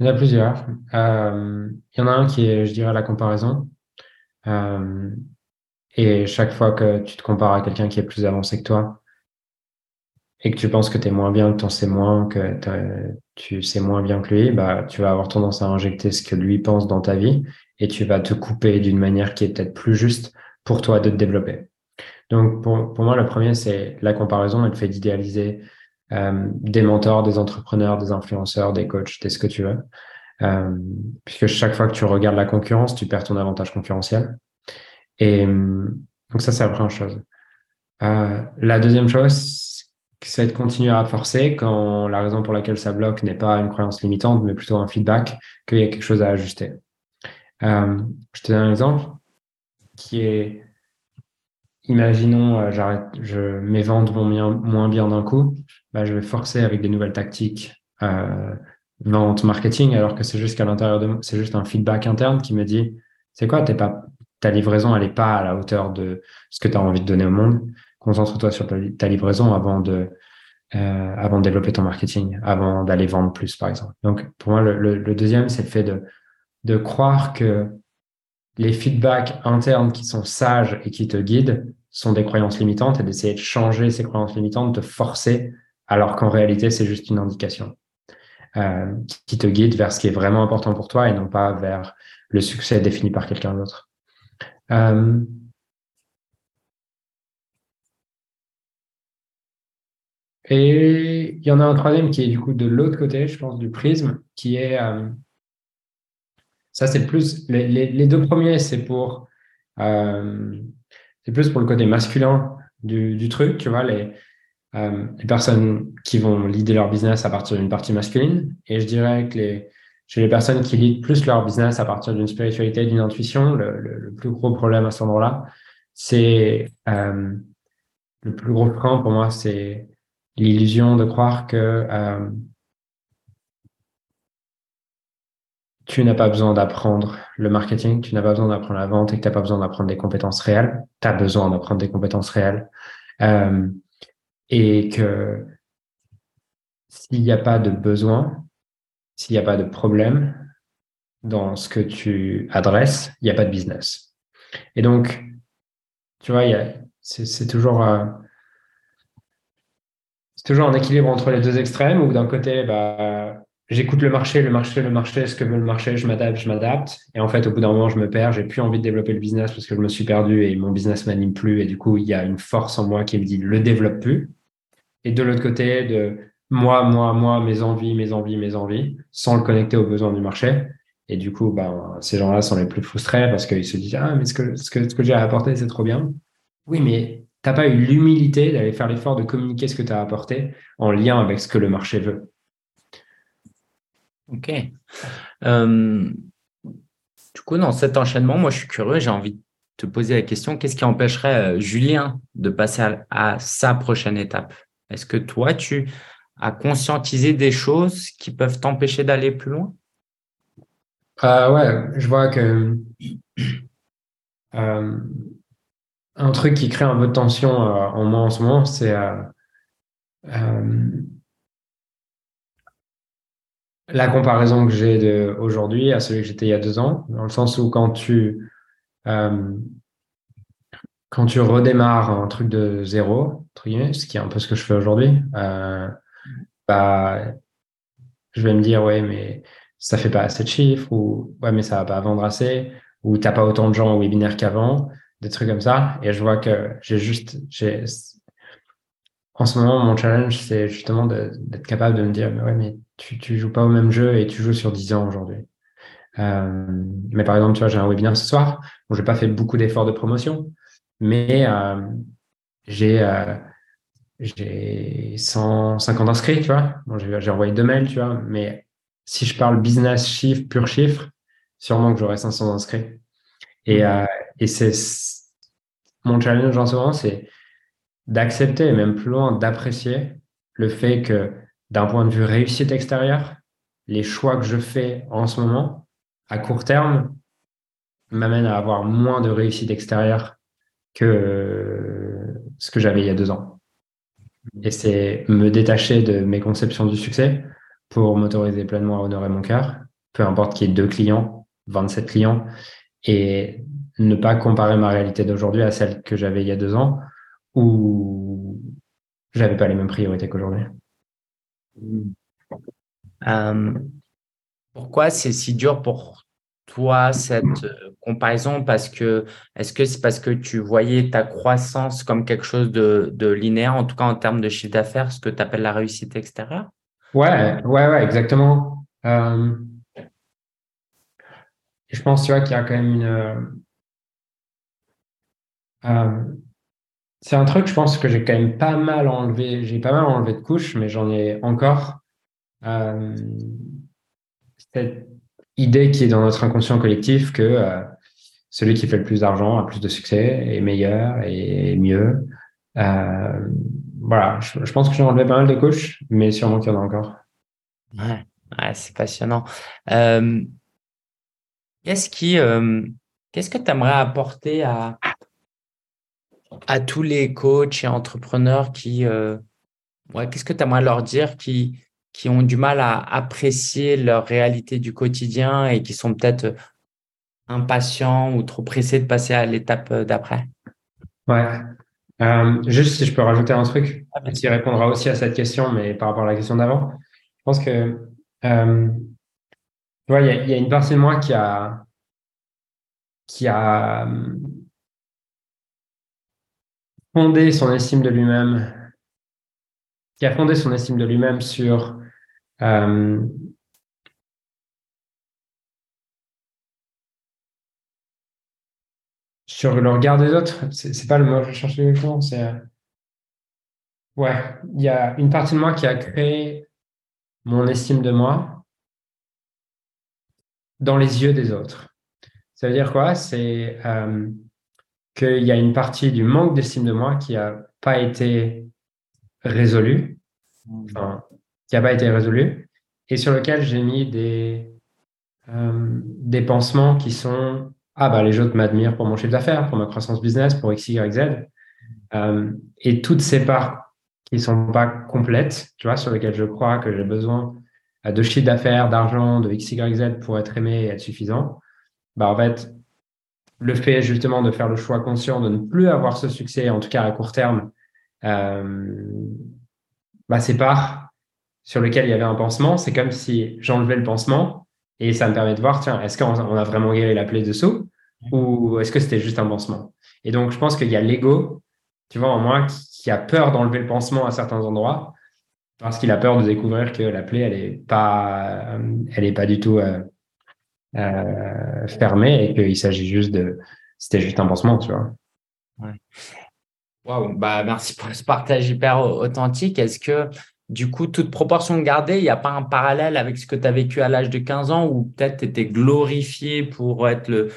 Il y en a plusieurs. Euh, il y en a un qui est, je dirais, la comparaison. Euh, et chaque fois que tu te compares à quelqu'un qui est plus avancé que toi et que tu penses que tu es moins bien, que tu en sais moins, que tu sais moins bien que lui, bah, tu vas avoir tendance à injecter ce que lui pense dans ta vie et tu vas te couper d'une manière qui est peut-être plus juste pour toi de te développer. Donc, pour, pour moi, le premier, c'est la comparaison. Elle fait d'idéaliser euh, des mentors, des entrepreneurs, des influenceurs, des coachs, des ce que tu veux. Euh, puisque chaque fois que tu regardes la concurrence, tu perds ton avantage concurrentiel. Et donc ça, c'est la première chose. Euh, la deuxième chose, c'est de continuer à forcer quand la raison pour laquelle ça bloque n'est pas une croyance limitante, mais plutôt un feedback, qu'il y a quelque chose à ajuster. Euh, je te donne un exemple qui est imaginons, euh, j'arrête, je, mes ventes vont moins bien d'un coup, bah, je vais forcer avec des nouvelles tactiques euh, vente marketing, alors que c'est juste l'intérieur de c'est juste un feedback interne qui me dit, c'est quoi, t'es pas, ta livraison, elle est pas à la hauteur de ce que tu as envie de donner au monde. Concentre-toi sur ta, livraison avant de, euh, avant de développer ton marketing, avant d'aller vendre plus, par exemple. Donc, pour moi, le, deuxième, c'est le fait de, de croire que les feedbacks internes qui sont sages et qui te guident sont des croyances limitantes et d'essayer de changer ces croyances limitantes, de forcer, alors qu'en réalité, c'est juste une indication euh, qui te guide vers ce qui est vraiment important pour toi et non pas vers le succès défini par quelqu'un d'autre. Euh, et il y en a un troisième qui est du coup de l'autre côté, je pense, du prisme, qui est euh, ça, c'est plus les, deux premiers, c'est pour c'est plus pour le côté masculin du, truc, tu vois, les, euh, les personnes qui vont leader leur business à partir d'une partie masculine. Et je dirais que les, chez les personnes qui lead plus leur business à partir d'une spiritualité, d'une intuition, le, le, plus gros problème à ce moment-là, c'est euh, le plus gros frein pour moi, c'est l'illusion de croire que euh, tu n'as pas besoin d'apprendre le marketing, tu n'as pas besoin d'apprendre la vente et que tu n'as pas besoin d'apprendre des compétences réelles. Tu as besoin d'apprendre des compétences réelles. Euh, et que s'il n'y a pas de besoin, s'il n'y a pas de problème dans ce que tu adresses, il n'y a pas de business. Et donc, tu vois, c'est toujours, euh, toujours un équilibre entre les deux extrêmes où d'un côté, bah, j'écoute le marché, le marché, le marché, ce que veut le marché, je m'adapte, je m'adapte. Et en fait, au bout d'un moment, je me perds, j'ai plus envie de développer le business parce que je me suis perdu et mon business m'anime plus. Et du coup, il y a une force en moi qui me dit, le développe plus. Et de l'autre côté, de moi, moi, moi, mes envies, mes envies, mes envies, sans le connecter aux besoins du marché. Et du coup, ben, ces gens-là sont les plus frustrés parce qu'ils se disent, ah, mais ce que, ce que, ce que j'ai à apporter, c'est trop bien. Oui, mais t'as pas eu l'humilité d'aller faire l'effort de communiquer ce que tu as apporté en lien avec ce que le marché veut. Ok. Euh, du coup, dans cet enchaînement, moi, je suis curieux, j'ai envie de te poser la question, qu'est-ce qui empêcherait euh, Julien de passer à, sa prochaine étape? Est-ce que toi, tu as conscientisé des choses qui peuvent t'empêcher d'aller plus loin? Euh, Ouais, je vois que un truc qui crée un peu de tension en moi en ce moment, c'est la comparaison que j'ai aujourd'hui à celui que j'étais il y a deux ans, dans le sens où quand tu euh, quand tu redémarres un truc de zéro, ce qui est un peu ce que je fais aujourd'hui, euh, bah, je vais me dire ouais mais ça fait pas assez de chiffres ou ouais mais ça va pas vendre assez ou t'as pas autant de gens au webinaire qu'avant, des trucs comme ça. Et je vois que j'ai juste j'ai en ce moment mon challenge c'est justement d'être capable de me dire ouais mais tu, tu joues pas au même jeu et tu joues sur 10 ans aujourd'hui. Euh, mais par exemple, tu vois, j'ai un webinaire ce soir où j'ai pas fait beaucoup d'efforts de promotion, mais euh, j'ai euh, j'ai 150 inscrits, tu vois. Bon, j'ai envoyé deux mails, tu vois, mais si je parle business chiffre, pur chiffre, sûrement que j'aurai 500 inscrits. Et, euh, et c'est mon challenge en ce moment, c'est d'accepter, et même plus loin, d'apprécier le fait que d'un point de vue réussite extérieure, les choix que je fais en ce moment, à court terme, m'amènent à avoir moins de réussite extérieure que ce que j'avais il y a deux ans. Et c'est me détacher de mes conceptions du succès pour m'autoriser pleinement à honorer mon cœur, peu importe qu'il y ait deux clients, 27 clients, et ne pas comparer ma réalité d'aujourd'hui à celle que j'avais il y a deux ans, où j'avais pas les mêmes priorités qu'aujourd'hui. Euh, pourquoi c'est si dur pour toi cette euh, comparaison? Parce que est-ce que c'est parce que tu voyais ta croissance comme quelque chose de, linéaire, en tout cas en termes de chiffre d'affaires, ce que tu appelles la réussite extérieure? Ouais, ouais, ouais, exactement. Euh, je pense, tu vois, qu'il y a quand même une. C'est un truc, je pense que j'ai quand même pas mal enlevé, j'ai pas mal enlevé de couches, mais j'en ai encore. Euh, cette idée qui est dans notre inconscient collectif que euh, celui qui fait le plus d'argent a plus de succès, est meilleur et mieux. Euh, voilà, je, pense que j'ai enlevé pas mal de couches, mais sûrement qu'il y en a encore. Ouais, c'est passionnant. Euh, qu'est-ce qui, euh, qu'est-ce que tu aimerais apporter à, à tous les coachs et entrepreneurs qui, ouais, qu'est-ce que tu aimerais leur dire qui, qui ont du mal à apprécier leur réalité du quotidien et qui sont peut-être impatients ou trop pressés de passer à l'étape d'après? Ouais. Euh, juste si je peux rajouter un truc ah, qui répondra aussi à cette question, mais par rapport à la question d'avant, je pense que euh, il y, y, a une partie de moi qui a qui a fondé son estime de lui-même, qui a fondé son estime de lui-même sur euh, sur le regard des autres. C'est pas le mot que je cherchais exactement. C'est euh, ouais, il y a une partie de moi qui a créé mon estime de moi dans les yeux des autres. Ça veut dire quoi? C'est euh, qu'il y a une partie du manque d'estime de moi qui n'a pas été résolue, qui n'a pas été résolue, et sur lequel j'ai mis des, euh, des pansements qui sont ah bah les autres m'admirent pour mon chiffre d'affaires, pour ma croissance business, pour X, Y, Z. Euh, et toutes ces parts qui sont pas complètes, tu vois, sur lesquelles je crois que j'ai besoin de chiffre d'affaires, d'argent, de X, Y, Z pour être aimé et être suffisant, bah en fait, le fait justement de faire le choix conscient de ne plus avoir ce succès, en tout cas à court terme, euh, bah ces parts sur lesquelles il y avait un pansement, c'est comme si j'enlevais le pansement et ça me permet de voir, tiens, est-ce qu'on a vraiment guéri la plaie dessous ou est-ce que c'était juste un pansement? Et donc, je pense qu'il y a l'ego, tu vois, en moi, qui, a peur d'enlever le pansement à certains endroits parce qu'il a peur de découvrir que la plaie, elle n'est pas, pas du tout euh, euh, fermée et qu'il s'agit juste de, c'était juste un pansement, tu vois. Wow, bah merci pour ce partage hyper authentique. Est-ce que du coup, toute proportion gardée, il n'y a pas un parallèle avec ce que tu as vécu à l'âge de 15 ans où peut-être tu étais glorifié pour être le,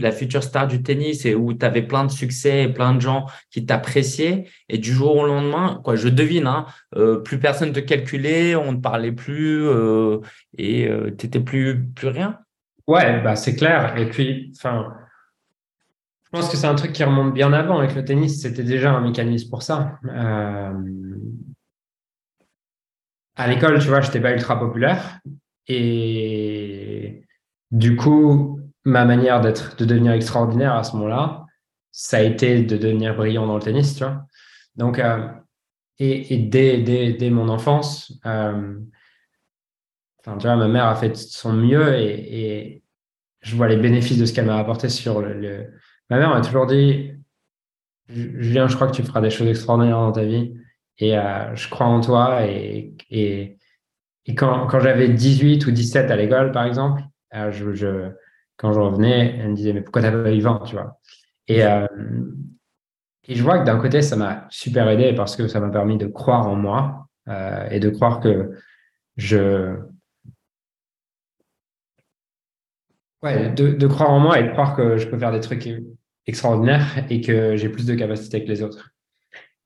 la future star du tennis et où tu avais plein de succès et plein de gens qui t'appréciaient? Et du jour au lendemain, quoi, je devine, hein, euh, plus personne ne te calculait, on ne parlait plus euh, et tu n'étais plus, plus rien? Ouais, bah, c'est clair. Et puis, enfin, je pense que c'est un truc qui remonte bien avant avec le tennis. C'était déjà un mécanisme pour ça à l'école, tu vois, je n'étais pas ultra populaire. Et du coup, ma manière d'être, de devenir extraordinaire à ce moment-là, ça a été de devenir brillant dans le tennis, tu vois. Donc, euh, et, dès, dès, mon enfance, euh, enfin, tu vois, ma mère a fait son mieux et, je vois les bénéfices de ce qu'elle m'a apporté sur le, Ma mère m'a toujours dit, Julien, je crois que tu feras des choses extraordinaires dans ta vie. Et euh, je crois en toi. Et, et, et quand, quand j'avais 18 ou 17 à l'école, par exemple, euh, je, je, quand je revenais, elle me disait, mais pourquoi t'as pas eu 20, tu vois? Et, euh, et je vois que d'un côté, ça m'a super aidé parce que ça m'a permis de croire en moi euh, et de croire que je... Ouais, de, de croire en moi et de croire que je peux faire des trucs extraordinaires et que j'ai plus de capacités que les autres.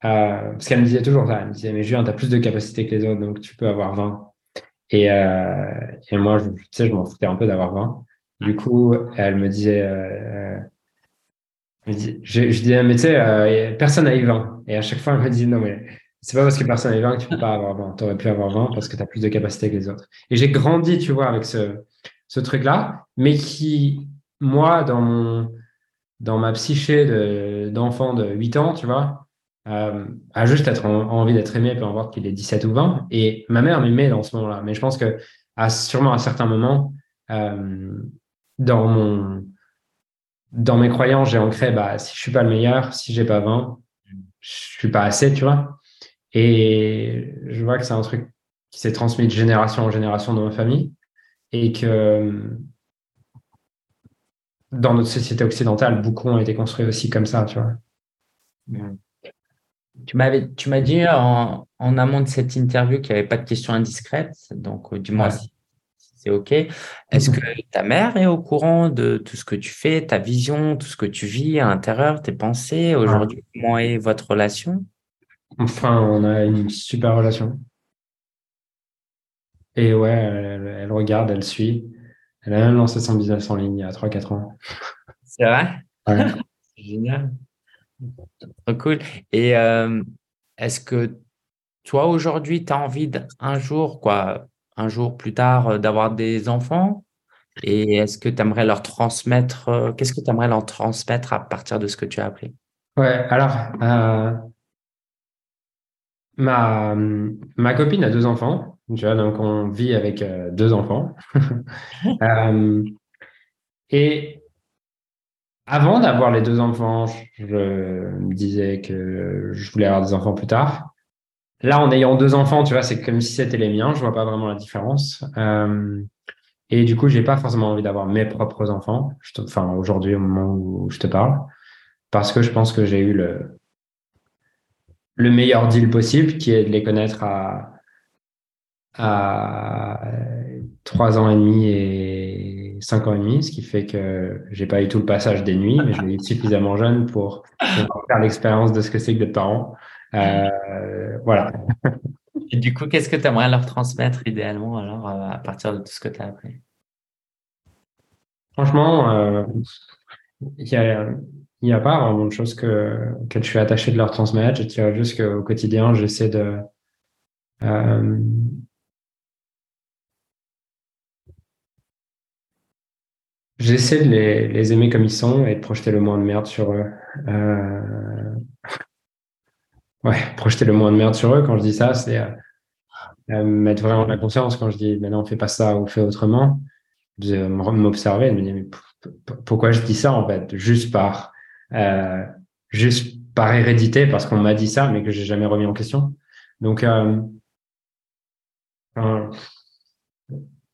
Euh, parce qu'elle me disait toujours ça. Elle me disait, mais Julien, tu as plus de capacité que les autres, donc tu peux avoir 20. Et, euh, et moi, je, tu sais, je m'en foutais un peu d'avoir 20. Du coup, elle me disait, euh, je, je, disais, mais tu sais, personne n'a eu 20. Et à chaque fois, elle me disait, non, mais c'est pas parce que personne n'a eu 20 que tu peux pas avoir 20. Tu aurais pu avoir 20 parce que tu as plus de capacité que les autres. Et j'ai grandi, tu vois, avec ce, ce truc-là, mais qui, moi, dans mon, dans ma psyché d'enfant de, de 8 ans, tu vois, euh, a juste être envie d'être aimé, peu importe qu'il ait 17 ou 20. Et ma mère m'aimait dans ce moment-là. Mais je pense que à, sûrement à certains moments, euh, dans mon dans mes croyances, j'ai ancré bah, si je suis pas le meilleur, si j'ai pas 20, je suis pas assez, tu vois. Et je vois que c'est un truc qui s'est transmis de génération en génération dans ma famille et que dans notre société occidentale, beaucoup ont été construits aussi comme ça, tu vois. Tu m'avais, tu m'as dit en, en, amont de cette interview qu'il n'y avait pas de questions indiscrètes. Donc, euh, dis-moi si, c'est OK. Est-ce que ta mère est au courant de tout ce que tu fais, ta vision, tout ce que tu vis à l'intérieur, tes pensées aujourd'hui Comment est votre relation? Enfin, on a une super relation. Et ouais, elle, regarde, elle suit. Elle a même lancé son business en ligne il y a 3-4 ans. C'est vrai? Ouais. Génial. Trop cool. Et euh, est-ce que toi, aujourd'hui, tu as envie d'un jour, quoi, un jour plus tard, euh, d'avoir des enfants? Et est-ce que tu aimerais leur transmettre, euh, qu'est-ce que tu aimerais leur transmettre à partir de ce que tu as appris? Ouais, alors, ma, ma copine a deux enfants, tu vois, donc on vit avec deux enfants. et avant d'avoir les deux enfants, je me disais que je voulais avoir des enfants plus tard. Là, en ayant deux enfants, tu vois, c'est comme si c'était les miens. Je vois pas vraiment la différence. Euh, et du coup, j'ai pas forcément envie d'avoir mes propres enfants. enfin, aujourd'hui, au moment où je te parle, parce que je pense que j'ai eu le le meilleur deal possible, qui est de les connaître à à trois ans et demi et cinq ans et demi, ce qui fait que j'ai pas eu tout le passage des nuits, mais je l'ai eu suffisamment jeune pour, faire l'expérience de ce que c'est que d'être parent. Euh, voilà. Et du coup, qu'est-ce que tu aimerais leur transmettre idéalement alors euh, à partir de tout ce que tu as appris? Franchement, euh, il n'y a, pas vraiment de choses que, que je suis attaché de leur transmettre. Je dirais juste qu'au quotidien, j'essaie de J'essaie de les, aimer comme ils sont et de projeter le moins de merde sur eux. Euh, ouais, projeter le moins de merde sur eux. Quand je dis ça, c'est euh, euh, mettre vraiment de la conscience. Quand je dis, maintenant on fait pas ça ou fait autrement, de m'observer, de me dire, mais pourquoi je dis ça en fait? Juste par, juste par hérédité, parce qu'on m'a dit ça, mais que j'ai jamais remis en question. Donc,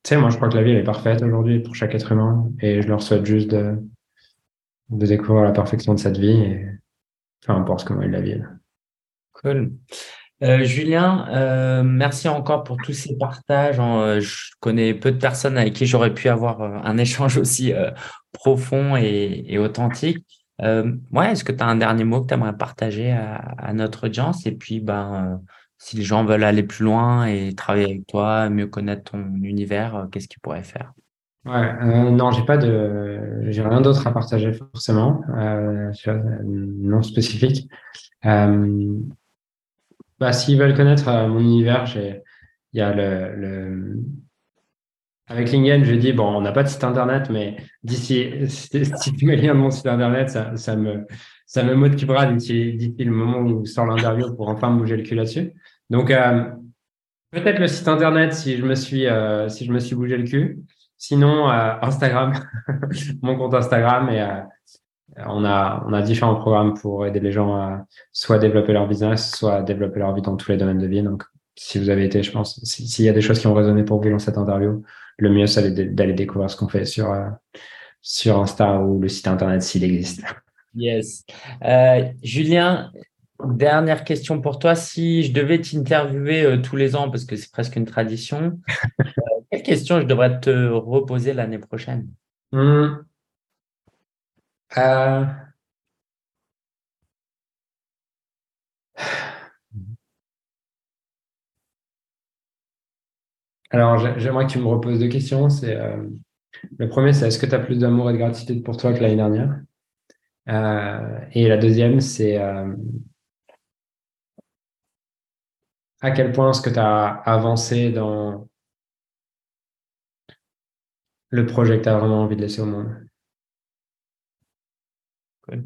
tu sais, moi, je crois que la vie, elle est parfaite aujourd'hui pour chaque être humain et je leur souhaite juste de, découvrir la perfection de cette vie et peu importe comment ils la vivent. Cool. Euh, Julien, euh, merci encore pour tous ces partages. Euh, je connais peu de personnes avec qui j'aurais pu avoir un échange aussi profond et, et authentique. ouais, est-ce que tu as un dernier mot que tu aimerais partager à, à, notre audience? Et puis, ben, si les gens veulent aller plus loin et travailler avec toi, mieux connaître ton univers, euh, qu'est-ce qu'ils pourraient faire? Ouais, euh, non, j'ai pas de, j'ai rien d'autre à partager forcément, euh, non spécifique. Bah, s'ils veulent connaître mon univers, j'ai, il y a le, le, avec Lingen, je dis bon, on n'a pas de site internet, mais d'ici, si tu mets le lien de mon site internet, ça, me, ça me motivera d'ici le moment où sort l'interview pour enfin bouger le cul là-dessus. Donc, euh, peut-être le site internet si je me suis, euh, si je me suis bougé le cul. Sinon, euh, Instagram, mon compte Instagram et on a, on a différents programmes pour aider les gens à soit développer leur business, soit développer leur vie dans tous les domaines de vie. Donc, si vous avez été, je pense, s'il y a des choses qui ont résonné pour vous dans cette interview, le mieux, c'est d'aller découvrir ce qu'on fait sur, sur Insta ou le site internet s'il existe. Yes. Julien, Dernière question pour toi. Si je devais t'interviewer euh, tous les ans, parce que c'est presque une tradition, euh, quelle question je devrais te reposer l'année prochaine? Hmm. euh. Alors, j'aimerais que tu me reposes deux questions. C'est le premier, c'est est-ce que tu as plus d'amour et de gratitude pour toi que l'année dernière? Et la deuxième, c'est à quel point est-ce que tu as avancé dans le projet que tu as vraiment envie de laisser au monde? Cool.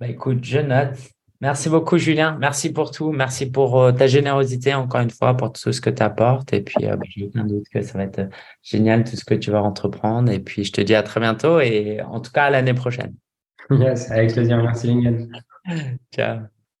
Bah écoute, je note. Merci beaucoup, Julien. Merci pour tout. Merci pour euh, ta générosité, encore une fois, pour tout ce que tu apportes. Et puis, euh, bah, j'ai aucun doute que ça va être génial, tout ce que tu vas entreprendre. Et puis, je te dis à très bientôt et en tout cas à l'année prochaine. Yes, avec plaisir. Merci, Lingen. Ciao.